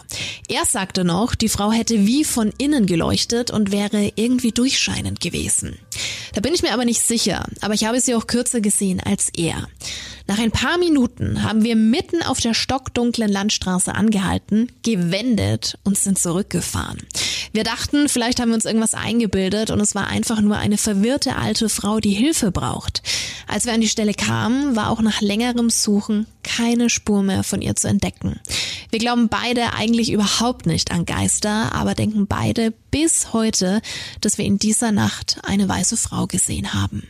Speaker 2: Er sagte noch, die Frau hätte wie von innen geleuchtet und wäre irgendwie durchscheinend gewesen. Da bin ich mir aber nicht sicher, aber ich habe sie auch kürzer gesehen als er. Nach ein paar Minuten haben wir mitten auf der stockdunklen Landstraße angehalten, gewendet und sind zurückgefahren. Wir dachten, vielleicht haben wir uns irgendwas eingebildet und es war einfach nur eine verwirrte alte Frau, die Hilfe braucht. Als wir an die Stelle kamen, war auch nach längerem Suchen keine Spur mehr von ihr zu entdecken. Wir glauben beide eigentlich überhaupt nicht an Geister, aber denken beide bis heute, dass wir in dieser Nacht eine weiße Frau gesehen haben.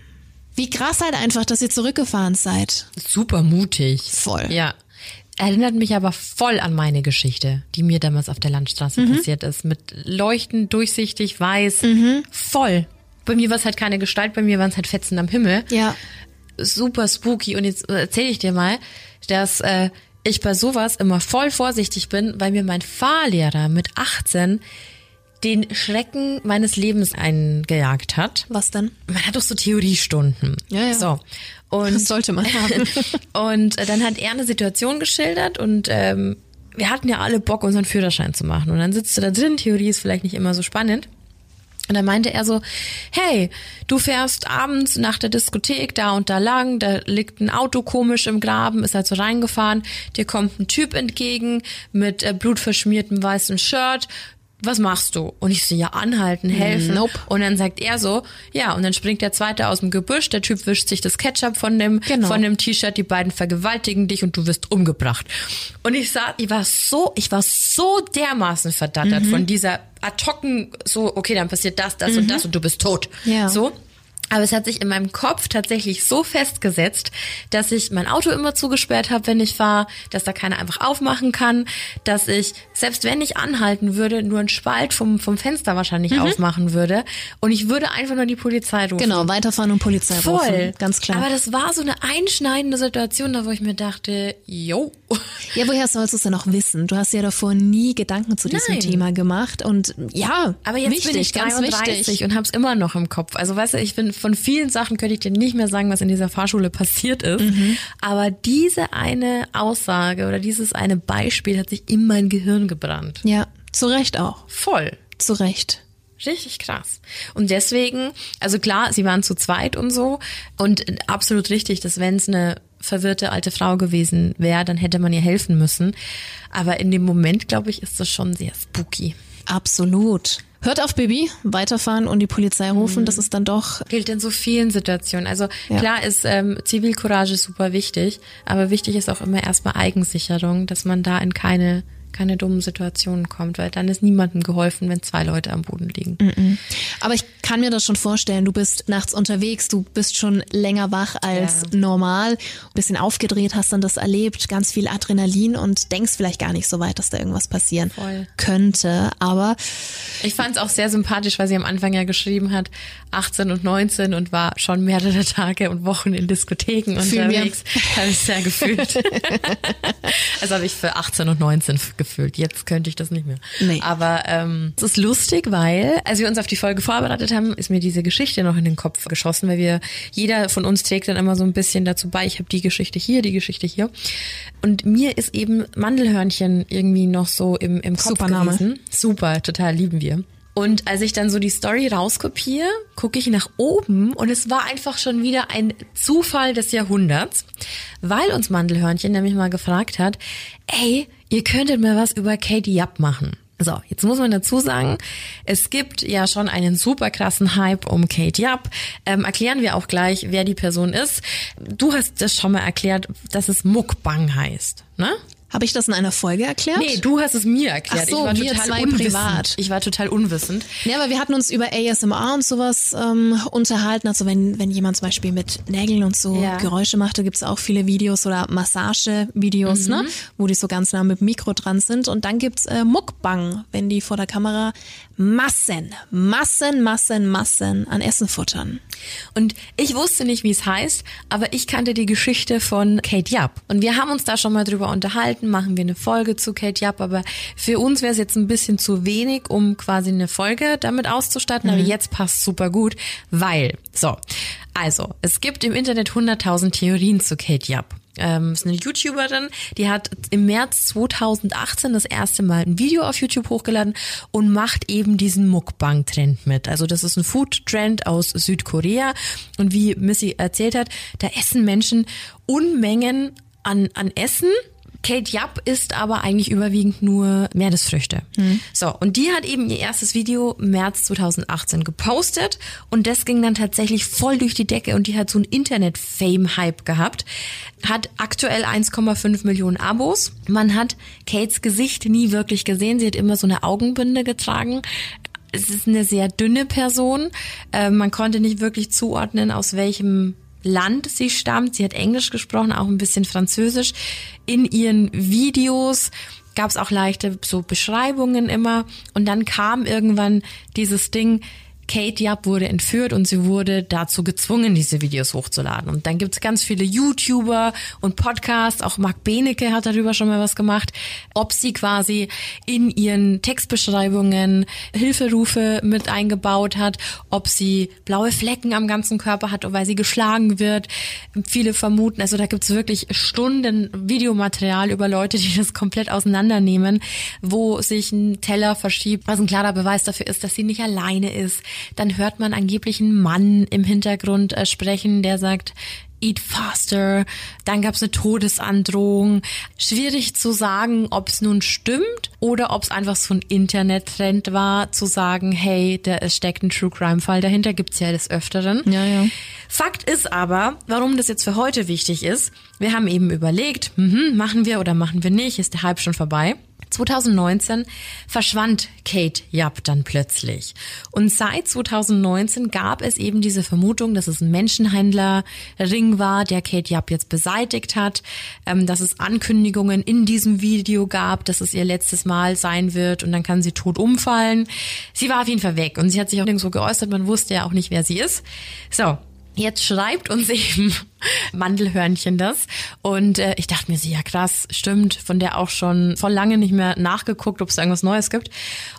Speaker 2: Wie krass halt einfach, dass ihr zurückgefahren seid.
Speaker 1: Super mutig.
Speaker 2: Voll.
Speaker 1: Ja. Erinnert mich aber voll an meine Geschichte, die mir damals auf der Landstraße
Speaker 2: Mhm.
Speaker 1: passiert ist. Mit leuchtend, durchsichtig, weiß. Voll. Bei mir war es halt keine Gestalt, bei mir waren es halt Fetzen am Himmel.
Speaker 2: Ja.
Speaker 1: Super spooky. Und jetzt erzähle ich dir mal, dass äh, ich bei sowas immer voll vorsichtig bin, weil mir mein Fahrlehrer mit 18 den Schrecken meines Lebens eingejagt hat.
Speaker 2: Was denn?
Speaker 1: Man hat doch so Theoriestunden.
Speaker 2: Ja, ja.
Speaker 1: So. Und
Speaker 2: Das sollte man haben.
Speaker 1: und äh, dann hat er eine Situation geschildert und ähm, wir hatten ja alle Bock, unseren Führerschein zu machen. Und dann sitzt du da drin, Theorie ist vielleicht nicht immer so spannend. Und dann meinte er so, hey, du fährst abends nach der Diskothek da und da lang, da liegt ein Auto komisch im Graben, ist halt so reingefahren, dir kommt ein Typ entgegen mit äh, blutverschmiertem weißem Shirt, was machst du? Und ich so, ja, anhalten, helfen.
Speaker 2: Nope.
Speaker 1: Und dann sagt er so, ja, und dann springt der zweite aus dem Gebüsch, der Typ wischt sich das Ketchup von dem,
Speaker 2: Genau.
Speaker 1: von dem T-Shirt, die beiden vergewaltigen dich und du wirst umgebracht. Und ich sah, ich war so, ich war so dermaßen verdattert
Speaker 2: Mhm.
Speaker 1: von dieser ad hocen, so, okay, dann passiert das, das und das und du bist tot.
Speaker 2: Mhm. Ja.
Speaker 1: So. Aber es hat sich in meinem Kopf tatsächlich so festgesetzt, dass ich mein Auto immer zugesperrt habe, wenn ich fahre, dass da keiner einfach aufmachen kann, dass ich, selbst wenn ich anhalten würde, nur einen Spalt vom, vom Fenster wahrscheinlich aufmachen würde und ich würde einfach nur die Polizei rufen.
Speaker 2: Genau, weiterfahren und Polizei
Speaker 1: Voll.
Speaker 2: rufen. Ganz klar.
Speaker 1: Aber das war so eine einschneidende Situation, da wo ich mir dachte, yo.
Speaker 2: ja, woher sollst du es denn noch wissen? Du hast ja davor nie Gedanken zu diesem
Speaker 1: Nein.
Speaker 2: Thema gemacht und ja,
Speaker 1: Aber jetzt
Speaker 2: wichtig,
Speaker 1: bin ich
Speaker 2: ganz
Speaker 1: 33
Speaker 2: wichtig.
Speaker 1: und hab's immer noch im Kopf. Also weißt du, ich bin von vielen Sachen könnte ich dir nicht mehr sagen, was in dieser Fahrschule passiert ist.
Speaker 2: Mhm.
Speaker 1: Aber diese eine Aussage oder dieses eine Beispiel hat sich in mein Gehirn gebrannt.
Speaker 2: Ja, zu Recht auch.
Speaker 1: Voll.
Speaker 2: Zu Recht.
Speaker 1: Richtig krass. Und deswegen, also klar, sie waren zu zweit und so. Und absolut richtig, dass wenn es eine verwirrte alte Frau gewesen wäre, dann hätte man ihr helfen müssen. Aber in dem Moment, glaube ich, ist das schon sehr spooky.
Speaker 2: Absolut. Hört auf, Baby, weiterfahren und die Polizei rufen, das ist dann doch
Speaker 1: gilt in so vielen Situationen. Also
Speaker 2: Ja.
Speaker 1: klar ist ähm, Zivilcourage super wichtig, aber wichtig ist auch immer erstmal Eigensicherung, dass man da in keine keine dummen Situationen kommt, weil dann ist niemandem geholfen, wenn zwei Leute am Boden liegen.
Speaker 2: Aber ich kann mir das schon vorstellen. Du bist nachts unterwegs, du bist schon länger wach als
Speaker 1: Ja.
Speaker 2: normal, bisschen aufgedreht, hast dann das erlebt, ganz viel Adrenalin und denkst vielleicht gar nicht so weit, dass da irgendwas passieren
Speaker 1: Voll.
Speaker 2: könnte. Aber
Speaker 1: Ich fand es auch sehr sympathisch, weil sie am Anfang ja geschrieben hat, 18 und 19 und war schon mehrere Tage und Wochen in Diskotheken unterwegs. Habe ich sehr gefühlt. also habe ich für 18 und 19 gefühlt. Jetzt könnte ich das nicht mehr.
Speaker 2: Nee.
Speaker 1: Aber ähm, es ist lustig, weil, als wir uns auf die Folge vorbereitet haben, ist mir diese Geschichte noch in den Kopf geschossen, weil wir, jeder von uns trägt dann immer so ein bisschen dazu bei, ich habe die Geschichte hier, die Geschichte hier. Und mir ist eben Mandelhörnchen irgendwie noch so im, im Kopf
Speaker 2: Super Name.
Speaker 1: gewesen. Super, total lieben wir. Und als ich dann so die Story rauskopiere, gucke ich nach oben und es war einfach schon wieder ein Zufall des Jahrhunderts, weil uns Mandelhörnchen nämlich mal gefragt hat, ey, ihr könntet mal was über Katie Japp machen. So, jetzt muss man dazu sagen, es gibt ja schon einen super krassen Hype um Kate Japp. Ähm, erklären wir auch gleich, wer die Person ist. Du hast das schon mal erklärt, dass es Mukbang heißt, ne?
Speaker 2: Habe ich das in einer Folge erklärt?
Speaker 1: Nee, du hast es mir erklärt.
Speaker 2: Ach so,
Speaker 1: ich war
Speaker 2: wir
Speaker 1: total
Speaker 2: zwei
Speaker 1: unwissend.
Speaker 2: privat.
Speaker 1: Ich war total unwissend.
Speaker 2: Ja, aber wir hatten uns über ASMR und sowas ähm, unterhalten. Also wenn, wenn jemand zum Beispiel mit Nägeln und so
Speaker 1: Ja.
Speaker 2: Geräusche macht, da gibt's auch viele Videos oder Massagevideos,
Speaker 1: Mhm.
Speaker 2: ne? wo die so ganz nah mit Mikro dran sind. Und dann gibt's äh, Mukbang, wenn die vor der Kamera Massen, Massen, Massen, Massen an Essen futtern.
Speaker 1: Und ich wusste nicht, wie es heißt, aber ich kannte die Geschichte von Kate Japp. Und wir haben uns da schon mal drüber unterhalten, machen wir eine Folge zu Kate Japp, aber für uns wäre es jetzt ein bisschen zu wenig, um quasi eine Folge damit auszustatten, aber jetzt passt super gut, weil, so, also, es gibt im Internet 100.000 Theorien zu Kate Japp. ähm, ist eine YouTuberin, die hat im März 2018 das erste Mal ein Video auf YouTube hochgeladen und macht eben diesen Mukbang-Trend mit. Also das ist ein Food-Trend aus Südkorea und wie Missy erzählt hat, da essen Menschen Unmengen an, an Essen Kate Yap isst aber eigentlich überwiegend nur Meeresfrüchte. Mhm. So, und die hat eben ihr erstes Video März 2018 gepostet und das ging dann tatsächlich voll durch die Decke und die hat so einen Internet-Fame-Hype gehabt. Hat aktuell 1,5 Millionen Abos. Man hat Kates Gesicht nie wirklich gesehen. Sie hat immer so eine Augenbinde getragen es ist eine sehr dünne Person. Äh, man konnte nicht wirklich zuordnen, aus welchem Land sie stammt. Sie hat Englisch gesprochen, auch ein bisschen Französisch. In ihren Videos gab es auch leichte so Beschreibungen immer. Und dann kam irgendwann dieses Ding, Kate Yap wurde entführt und sie wurde dazu gezwungen, diese Videos hochzuladen. Und dann gibt's ganz viele YouTuber und Podcasts, auch Mark Benecke hat darüber schon mal was gemacht, ob sie quasi in ihren Textbeschreibungen Hilferufe mit eingebaut hat, ob sie blaue Flecken am ganzen Körper hat, weil sie geschlagen wird. Viele vermuten, also da gibt's wirklich Stunden Videomaterial über Leute, die das komplett auseinandernehmen, wo sich ein Teller verschiebt, was ein klarer Beweis dafür ist, dass sie nicht alleine ist, dann hört man angeblich einen Mann im Hintergrund äh, sprechen, der sagt, Eat faster. Dann gab es eine Todesandrohung. Schwierig zu sagen, ob es nun stimmt oder ob es einfach so ein Internet-Trend war, zu sagen, hey, da steckt ein True Crime-Fall dahinter, gibt's ja des Öfteren.
Speaker 2: Ja, ja.
Speaker 1: Fakt ist aber, warum das jetzt für heute wichtig ist, wir haben eben überlegt, mh, machen wir oder machen wir nicht, ist der Hype schon vorbei. 2019 verschwand Kate Yap dann plötzlich. Und seit 2019 gab es eben diese Vermutung, dass es ein Menschenhändlerring war, der Kate Yap jetzt beseitigt hat, ähm, dass es Ankündigungen in diesem Video gab, dass es ihr letztes Mal sein wird und dann kann sie tot umfallen. Sie war auf jeden Fall weg und sie hat sich auch nirgendwo geäußert, man wusste ja auch nicht, wer sie ist. So, Jetzt schreibt uns eben Mandelhörnchen das. Und äh, ich dachte mir so, ja krass, stimmt, von der auch schon vor lange nicht mehr nachgeguckt, ob es irgendwas Neues gibt.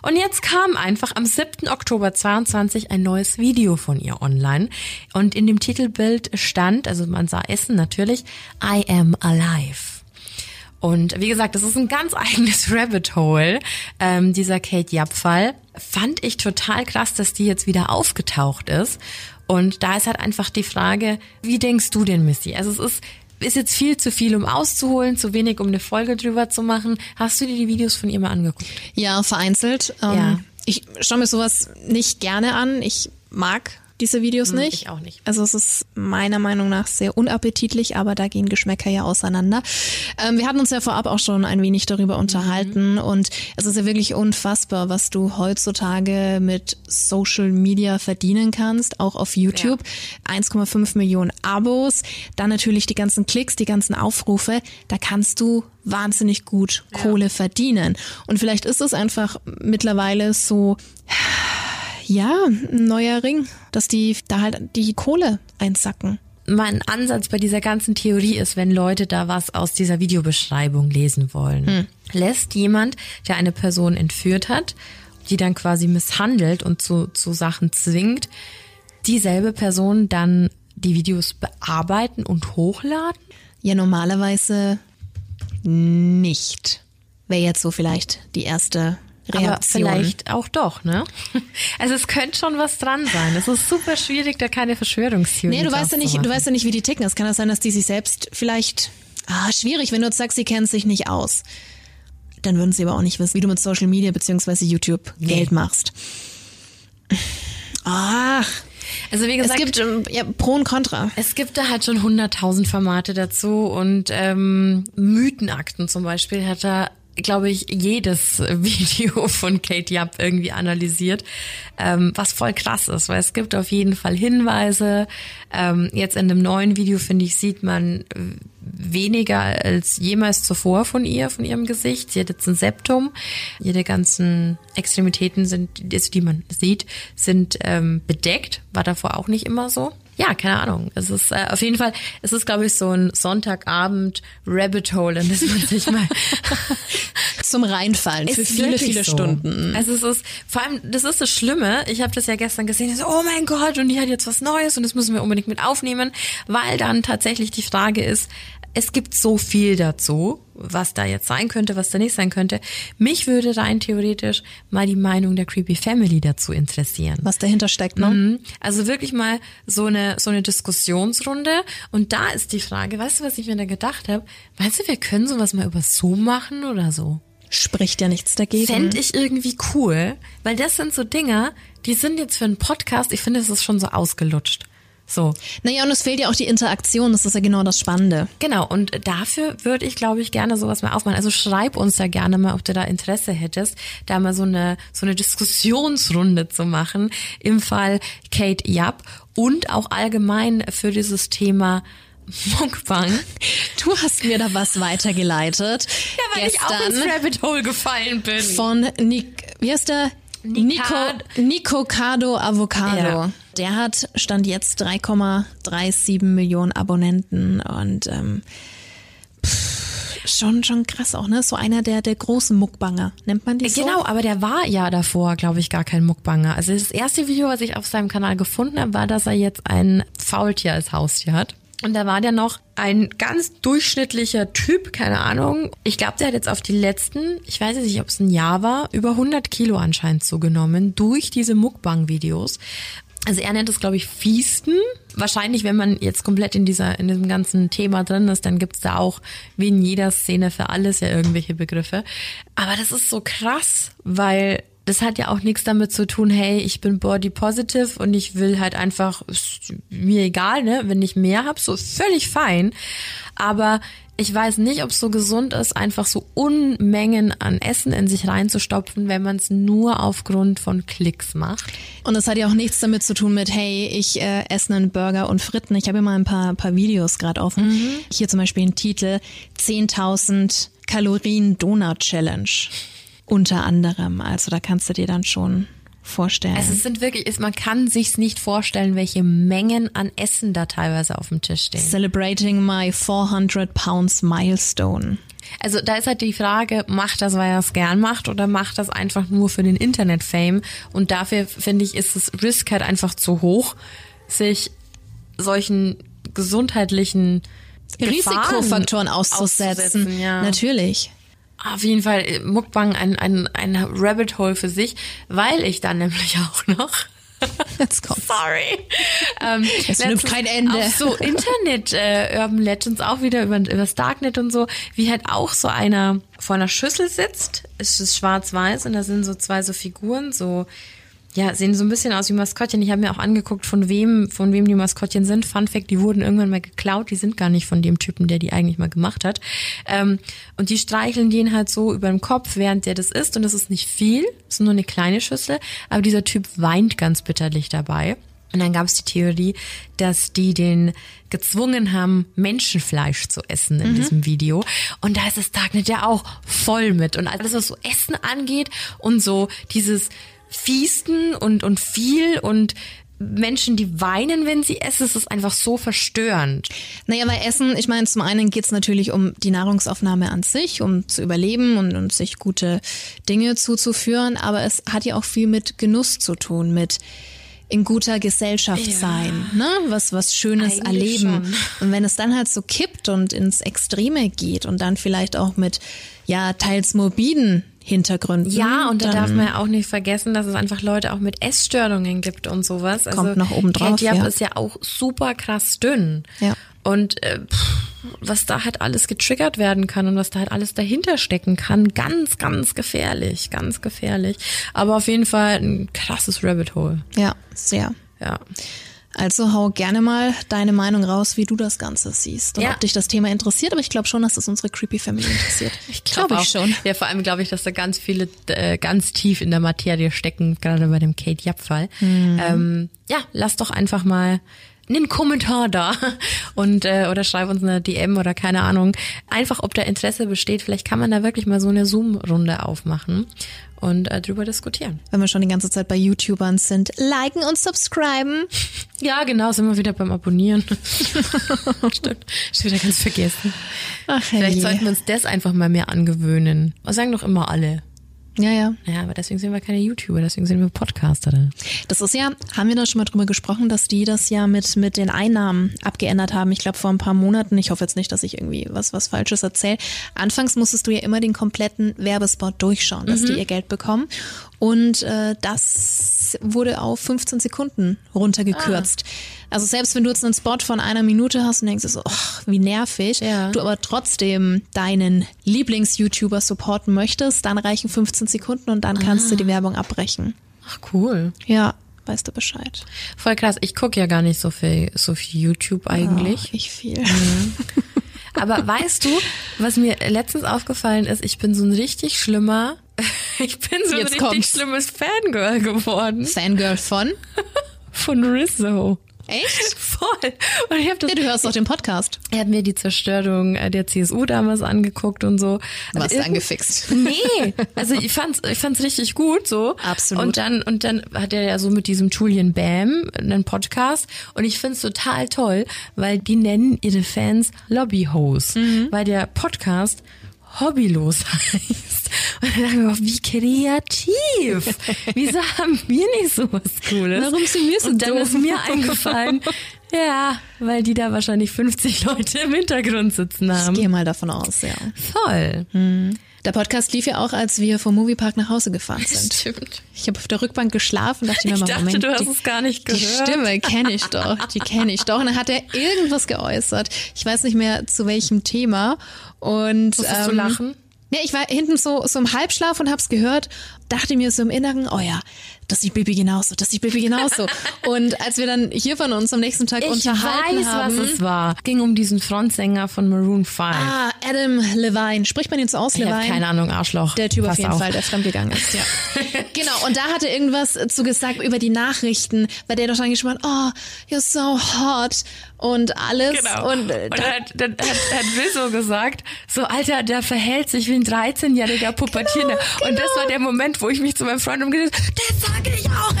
Speaker 1: Und jetzt kam einfach am 7. Oktober 22 ein neues Video von ihr online. Und in dem Titelbild stand, also man sah Essen natürlich, I am alive. Und wie gesagt, das ist ein ganz eigenes Rabbit Hole, ähm, dieser Kate Japp-Fall. Fand ich total krass, dass die jetzt wieder aufgetaucht ist. Und da ist halt einfach die Frage, wie denkst du denn, Missy? Also es ist ist jetzt viel zu viel, um auszuholen, zu wenig, um eine Folge drüber zu machen. Hast du dir die Videos von ihr mal angeguckt?
Speaker 2: Ja, vereinzelt.
Speaker 1: Ähm, ja.
Speaker 2: Ich schaue mir sowas nicht gerne an. Ich mag diese Videos hm, nicht.
Speaker 1: Ich auch nicht.
Speaker 2: Also es ist meiner Meinung nach sehr unappetitlich, aber da gehen Geschmäcker ja auseinander. Ähm, wir hatten uns ja vorab auch schon ein wenig darüber unterhalten mhm. und es ist ja wirklich unfassbar, was du heutzutage mit Social Media verdienen kannst, auch auf YouTube. Ja. 1,5 Millionen Abos, dann natürlich die ganzen Klicks, die ganzen Aufrufe, da kannst du wahnsinnig gut ja. Kohle verdienen. Und vielleicht ist es einfach mittlerweile so, ja, ein neuer Ring, dass die da halt die Kohle einsacken.
Speaker 1: Mein Ansatz bei dieser ganzen Theorie ist, wenn Leute da was aus dieser Videobeschreibung lesen wollen, hm. lässt jemand, der eine Person entführt hat, die dann quasi misshandelt und zu, zu Sachen zwingt, dieselbe Person dann die Videos bearbeiten und hochladen?
Speaker 2: Ja, normalerweise nicht. Wäre jetzt so vielleicht die erste Reaktion.
Speaker 1: Aber vielleicht auch doch, ne? Also es könnte schon was dran sein. Es ist super schwierig, da keine Verschwörungstheorie
Speaker 2: Nee, du weißt ja nicht, du weißt ja nicht, wie die ticken. Es kann ja sein, dass die sich selbst vielleicht, ah, schwierig, wenn du jetzt sagst, sie kennen sich nicht aus. Dann würden sie aber auch nicht wissen, wie du mit Social Media beziehungsweise YouTube nee. Geld machst. Ach.
Speaker 1: Also wie gesagt,
Speaker 2: es gibt ähm, ja, Pro und Contra.
Speaker 1: Es gibt da halt schon hunderttausend Formate dazu und ähm, Mythenakten zum Beispiel hat er glaube ich, jedes Video von Kate Yap irgendwie analysiert, ähm, was voll krass ist, weil es gibt auf jeden Fall Hinweise. Ähm, jetzt in dem neuen Video, finde ich, sieht man weniger als jemals zuvor von ihr, von ihrem Gesicht. Sie hat jetzt ein Septum. Ihre ganzen Extremitäten sind, die man sieht, sind ähm, bedeckt. War davor auch nicht immer so ja, keine Ahnung. Es ist äh, auf jeden Fall, es ist, glaube ich, so ein Sonntagabend Rabbit Hole, in das man sich mal
Speaker 2: zum Reinfallen für viele, viele so. Stunden.
Speaker 1: Also es ist, vor allem, das ist das Schlimme. Ich habe das ja gestern gesehen. So, oh mein Gott, und die hat jetzt was Neues und das müssen wir unbedingt mit aufnehmen, weil dann tatsächlich die Frage ist, es gibt so viel dazu, was da jetzt sein könnte, was da nicht sein könnte. Mich würde rein theoretisch mal die Meinung der Creepy Family dazu interessieren.
Speaker 2: Was dahinter steckt, ne?
Speaker 1: Mhm. Also wirklich mal so eine so eine Diskussionsrunde und da ist die Frage, weißt du, was ich mir da gedacht habe? Meinst du, wir können sowas mal über Zoom machen oder so?
Speaker 2: Spricht ja nichts dagegen.
Speaker 1: Fände ich irgendwie cool, weil das sind so Dinger, die sind jetzt für einen Podcast, ich finde, es ist schon so ausgelutscht. So.
Speaker 2: Naja, und es fehlt ja auch die Interaktion, das ist ja genau das Spannende.
Speaker 1: Genau, und dafür würde ich, glaube ich, gerne sowas mal aufmachen. Also schreib uns da gerne mal, ob du da Interesse hättest, da mal so eine, so eine Diskussionsrunde zu machen im Fall Kate Japp und auch allgemein für dieses Thema Mukbang.
Speaker 2: Du hast mir da was weitergeleitet.
Speaker 1: Ja, weil ich auch ins Rabbit Hole gefallen bin.
Speaker 2: Von Nick, wie heißt der? Nico, Nico Cardo Avocado. Ja. Der hat Stand jetzt 3,37 Millionen Abonnenten und ähm, pff, schon schon krass auch, ne? So einer der der großen Muckbanger, nennt man die so?
Speaker 1: Genau, aber der war ja davor, glaube ich, gar kein Muckbanger. Also das erste Video, was ich auf seinem Kanal gefunden habe, war, dass er jetzt ein Faultier als Haustier hat. Und da war der noch ein ganz durchschnittlicher Typ, keine Ahnung. Ich glaube, der hat jetzt auf die letzten, ich weiß nicht, ob es ein Jahr war, über 100 Kilo anscheinend zugenommen durch diese Mukbang-Videos. Also er nennt es, glaube ich, Fiesten. Wahrscheinlich, wenn man jetzt komplett in dieser, in diesem ganzen Thema drin ist, dann gibt's da auch wie in jeder Szene für alles ja irgendwelche Begriffe. Aber das ist so krass, weil das hat ja auch nichts damit zu tun, hey, ich bin body positive und ich will halt einfach, ist mir egal, ne, wenn ich mehr hab, so völlig fein. Aber ich weiß nicht, ob es so gesund ist, einfach so Unmengen an Essen in sich reinzustopfen, wenn man es nur aufgrund von Klicks macht.
Speaker 2: Und es hat ja auch nichts damit zu tun mit, hey, ich äh, esse einen Burger und Fritten. Ich habe hier mal ein paar, paar Videos gerade offen. Mhm. Hier zum Beispiel ein Titel 10.000 Kalorien Donut Challenge. Unter anderem. Also da kannst du dir dann schon vorstellen.
Speaker 1: Also es sind wirklich, man kann sich's nicht vorstellen, welche Mengen an Essen da teilweise auf dem Tisch stehen.
Speaker 2: Celebrating my 400 pounds milestone.
Speaker 1: Also da ist halt die Frage, macht das, weil er es gern macht oder macht das einfach nur für den Internet-Fame? Und dafür finde ich, ist das Risk halt einfach zu hoch, sich solchen gesundheitlichen
Speaker 2: Risikofaktoren auszusetzen. auszusetzen ja. Natürlich.
Speaker 1: Auf jeden Fall äh, Mukbang ein, ein, ein Rabbit Hole für sich, weil ich dann nämlich auch noch
Speaker 2: Jetzt kommt.
Speaker 1: Sorry.
Speaker 2: Ähm, es nimmt kein Ende.
Speaker 1: Auf so Internet äh, Urban Legends auch wieder über, über das Darknet und so, wie halt auch so einer vor einer Schüssel sitzt. Es ist schwarz-weiß und da sind so zwei so Figuren, so ja, sehen so ein bisschen aus wie Maskottchen. Ich habe mir auch angeguckt, von wem, von wem die Maskottchen sind. Fun Fact, die wurden irgendwann mal geklaut. Die sind gar nicht von dem Typen, der die eigentlich mal gemacht hat. Ähm, und die streicheln den halt so über den Kopf, während der das isst. Und das ist nicht viel, das ist nur eine kleine Schüssel. Aber dieser Typ weint ganz bitterlich dabei. Und dann gab es die Theorie, dass die den gezwungen haben, Menschenfleisch zu essen in mhm. diesem Video. Und da ist das Darknet ja auch voll mit. Und alles, was so Essen angeht und so dieses Fiesten und, und viel und Menschen, die weinen, wenn sie essen, es ist einfach so verstörend.
Speaker 2: Naja, bei Essen, ich meine, zum einen geht es natürlich um die Nahrungsaufnahme an sich, um zu überleben und, und sich gute Dinge zuzuführen, aber es hat ja auch viel mit Genuss zu tun, mit in guter Gesellschaft ja. sein, ne? Was was Schönes Eigentlich erleben. Schon. Und wenn es dann halt so kippt und ins Extreme geht und dann vielleicht auch mit ja teils morbiden Hintergründen.
Speaker 1: Ja, und da darf man ja auch nicht vergessen, dass es einfach Leute auch mit Essstörungen gibt und sowas.
Speaker 2: Kommt also, noch oben drauf.
Speaker 1: Kate ja. ist ja auch super krass dünn.
Speaker 2: Ja.
Speaker 1: Und äh, was da halt alles getriggert werden kann und was da halt alles dahinter stecken kann, ganz, ganz gefährlich, ganz gefährlich. Aber auf jeden Fall ein krasses Rabbit Hole.
Speaker 2: Ja, sehr.
Speaker 1: Ja.
Speaker 2: Also hau gerne mal deine Meinung raus, wie du das Ganze siehst und ja. ob dich das Thema interessiert. Aber ich glaube schon, dass es unsere Creepy Family interessiert.
Speaker 1: ich glaube glaub ich schon. Ja, vor allem glaube ich, dass da ganz viele äh, ganz tief in der Materie stecken, gerade bei dem Kate Japp-Fall. Mhm. Ähm, ja, lass doch einfach mal einen Kommentar da und äh, oder schreib uns eine DM oder keine Ahnung. Einfach, ob da Interesse besteht. Vielleicht kann man da wirklich mal so eine Zoom-Runde aufmachen und äh, drüber diskutieren.
Speaker 2: Wenn wir schon die ganze Zeit bei YouTubern sind, liken und subscriben.
Speaker 1: Ja, genau, sind wir wieder beim Abonnieren. Stimmt, ich wieder ganz vergessen. Ach, hey. Vielleicht sollten wir uns das einfach mal mehr angewöhnen. Was sagen doch immer alle?
Speaker 2: Ja, ja.
Speaker 1: Ja, aber deswegen sind wir keine YouTuber, deswegen sind wir Podcaster.
Speaker 2: Das ist ja, haben wir da schon mal drüber gesprochen, dass die das ja mit, mit den Einnahmen abgeändert haben. Ich glaube vor ein paar Monaten. Ich hoffe jetzt nicht, dass ich irgendwie was, was Falsches erzähle. Anfangs musstest du ja immer den kompletten Werbespot durchschauen, dass die ihr Geld bekommen. Und äh, das wurde auf 15 Sekunden runtergekürzt. Also selbst wenn du jetzt einen Spot von einer Minute hast und denkst so, ach, wie nervig,
Speaker 1: Ja.
Speaker 2: du aber trotzdem deinen Lieblings-YouTuber supporten möchtest, dann reichen 15 Sekunden und dann kannst du die Werbung abbrechen.
Speaker 1: Ach, cool.
Speaker 2: Ja, weißt du Bescheid.
Speaker 1: Voll krass. Ich gucke ja gar nicht so viel, so viel YouTube eigentlich.
Speaker 2: Oh, ich viel.
Speaker 1: Aber weißt du, was mir letztens aufgefallen ist, ich bin so ein richtig schlimmer, ich bin so ein
Speaker 2: Jetzt
Speaker 1: richtig
Speaker 2: kommt's.
Speaker 1: schlimmes Fangirl geworden
Speaker 2: Fangirl von?
Speaker 1: von Rizzo.
Speaker 2: Echt?
Speaker 1: Voll. Und ich habe das
Speaker 2: Ja, du hörst doch den Podcast.
Speaker 1: Er hat mir die Zerstörung äh, der CSU damals angeguckt und so.
Speaker 2: Warst
Speaker 1: Also
Speaker 2: du angefixt?
Speaker 1: Nee, also ich fand's, ich fand's richtig gut so.
Speaker 2: Absolut.
Speaker 1: Und dann und dann hat er ja so mit diesem Julian Bam einen Podcast und ich find's total toll, weil die nennen ihre Fans Lobbyhosts,
Speaker 2: Mhm.
Speaker 1: weil der Podcast hobbylos heißt. Und dann dachte ich mir, auch, wie kreativ. Wieso haben wir nicht sowas Cooles?
Speaker 2: Warum sind wir so
Speaker 1: Und dann
Speaker 2: doof?
Speaker 1: ist mir eingefallen, ja, weil die da wahrscheinlich 50 Leute im Hintergrund sitzen
Speaker 2: Ich
Speaker 1: haben.
Speaker 2: gehe mal davon aus, ja.
Speaker 1: Voll.
Speaker 2: Der Podcast lief ja auch, als wir vom Moviepark nach Hause gefahren sind.
Speaker 1: Stimmt.
Speaker 2: Ich habe auf der Rückbank geschlafen, dachte mir
Speaker 1: Ich
Speaker 2: mal,
Speaker 1: dachte,
Speaker 2: Moment,
Speaker 1: du hast
Speaker 2: die,
Speaker 1: es gar nicht
Speaker 2: die
Speaker 1: gehört.
Speaker 2: Stimme kenne ich doch, die kenne ich doch. Und dann hat er irgendwas geäußert. Ich weiß nicht mehr zu welchem Thema. Und
Speaker 1: Musstest du
Speaker 2: ähm,
Speaker 1: lachen?
Speaker 2: Ja, ich war hinten so, so im Halbschlaf und hab's gehört, dachte mir so im Inneren, oh ja, das sieht Bibi genauso, das sieht Bibi genauso. und als wir dann hier von uns am nächsten Tag
Speaker 1: Ich
Speaker 2: unterhalten
Speaker 1: weiß,
Speaker 2: haben.
Speaker 1: was es war. Ging um diesen Frontsänger von Maroon 5.
Speaker 2: Ah, Adam Levine. Spricht man ihn so aus,
Speaker 1: ich
Speaker 2: Levine?
Speaker 1: keine Ahnung, Arschloch.
Speaker 2: Der Typ auf
Speaker 1: Pass
Speaker 2: jeden
Speaker 1: auf.
Speaker 2: Fall, der fremdgegangen ist, ja. genau, und da hat er irgendwas zu gesagt über die Nachrichten, weil der doch dann geschrieben hat, oh, you're so hot und alles.
Speaker 1: Genau.
Speaker 2: Und, äh,
Speaker 1: Und dann hat, dann hat, hat Rizzo gesagt, so Alter, der verhält sich wie ein 13-jähriger Pubertierender. Und das war der Moment, wo ich mich zu meinem Freund umgedreht habe, das sage ich auch immer.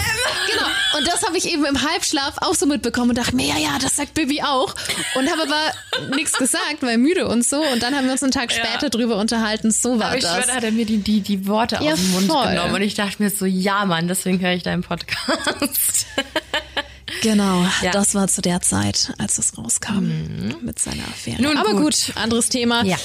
Speaker 2: Genau. Und das habe ich eben im Halbschlaf auch so mitbekommen und dachte mir, ja, ja, das sagt Bibi auch. Und habe aber nichts gesagt, weil müde und so. Und dann haben wir uns einen Tag
Speaker 1: Ja.
Speaker 2: später drüber unterhalten. So war
Speaker 1: Aber ich
Speaker 2: das.
Speaker 1: schwöre, da hat er mir die, die, die Worte
Speaker 2: Ja,
Speaker 1: aus dem Mund
Speaker 2: voll.
Speaker 1: genommen. Und ich dachte mir so, ja Mann, deswegen höre ich deinen Podcast.
Speaker 2: Genau,
Speaker 1: Ja. Mhm.
Speaker 2: das war zu der Zeit, als das rauskam mit seiner Affäre.
Speaker 1: Nun
Speaker 2: Aber
Speaker 1: gut.
Speaker 2: gut, anderes Thema.
Speaker 1: Ja.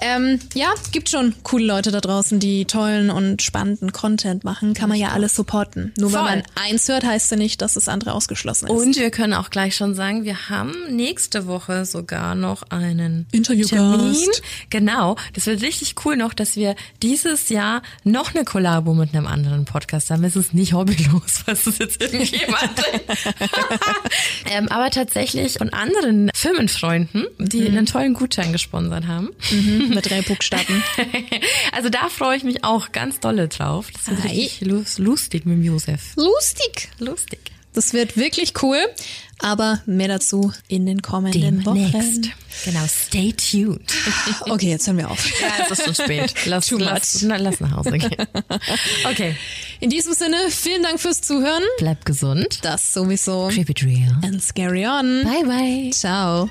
Speaker 2: Ähm, ja, gibt schon coole Leute da draußen, die tollen und spannenden Content machen. Kann man ja alles supporten. Nur
Speaker 1: Voll.
Speaker 2: weil man eins hört, heißt ja nicht, dass das andere ausgeschlossen ist.
Speaker 1: Und wir können auch gleich schon sagen, wir haben nächste Woche sogar noch einen
Speaker 2: Interviewgast.
Speaker 1: Genau. Das wird richtig cool noch, dass wir dieses Jahr noch eine Kollabo mit einem anderen Podcast haben. Es ist nicht hobbylos, was es jetzt irgendjemand ähm, Aber tatsächlich von anderen Firmenfreunden, die einen tollen Gutschein gesponsert haben.
Speaker 2: Mhm, mit drei Buchstaben.
Speaker 1: Also da freue ich mich auch ganz dolle drauf. Das wird richtig lus- lustig mit dem Josef.
Speaker 2: Lustig.
Speaker 1: Lustig.
Speaker 2: Das wird wirklich cool. Aber mehr dazu in den kommenden Wochen.
Speaker 1: Demnächst. Genau, stay tuned.
Speaker 2: Okay, jetzt hören wir auf.
Speaker 1: Ja, es ist schon spät. Lass,
Speaker 2: Too
Speaker 1: lass, na, lass nach Hause gehen. Okay.
Speaker 2: In diesem Sinne, vielen Dank fürs Zuhören.
Speaker 1: Bleib gesund.
Speaker 2: Das sowieso.
Speaker 1: Keep it real.
Speaker 2: And scary on.
Speaker 1: Bye bye.
Speaker 2: Ciao.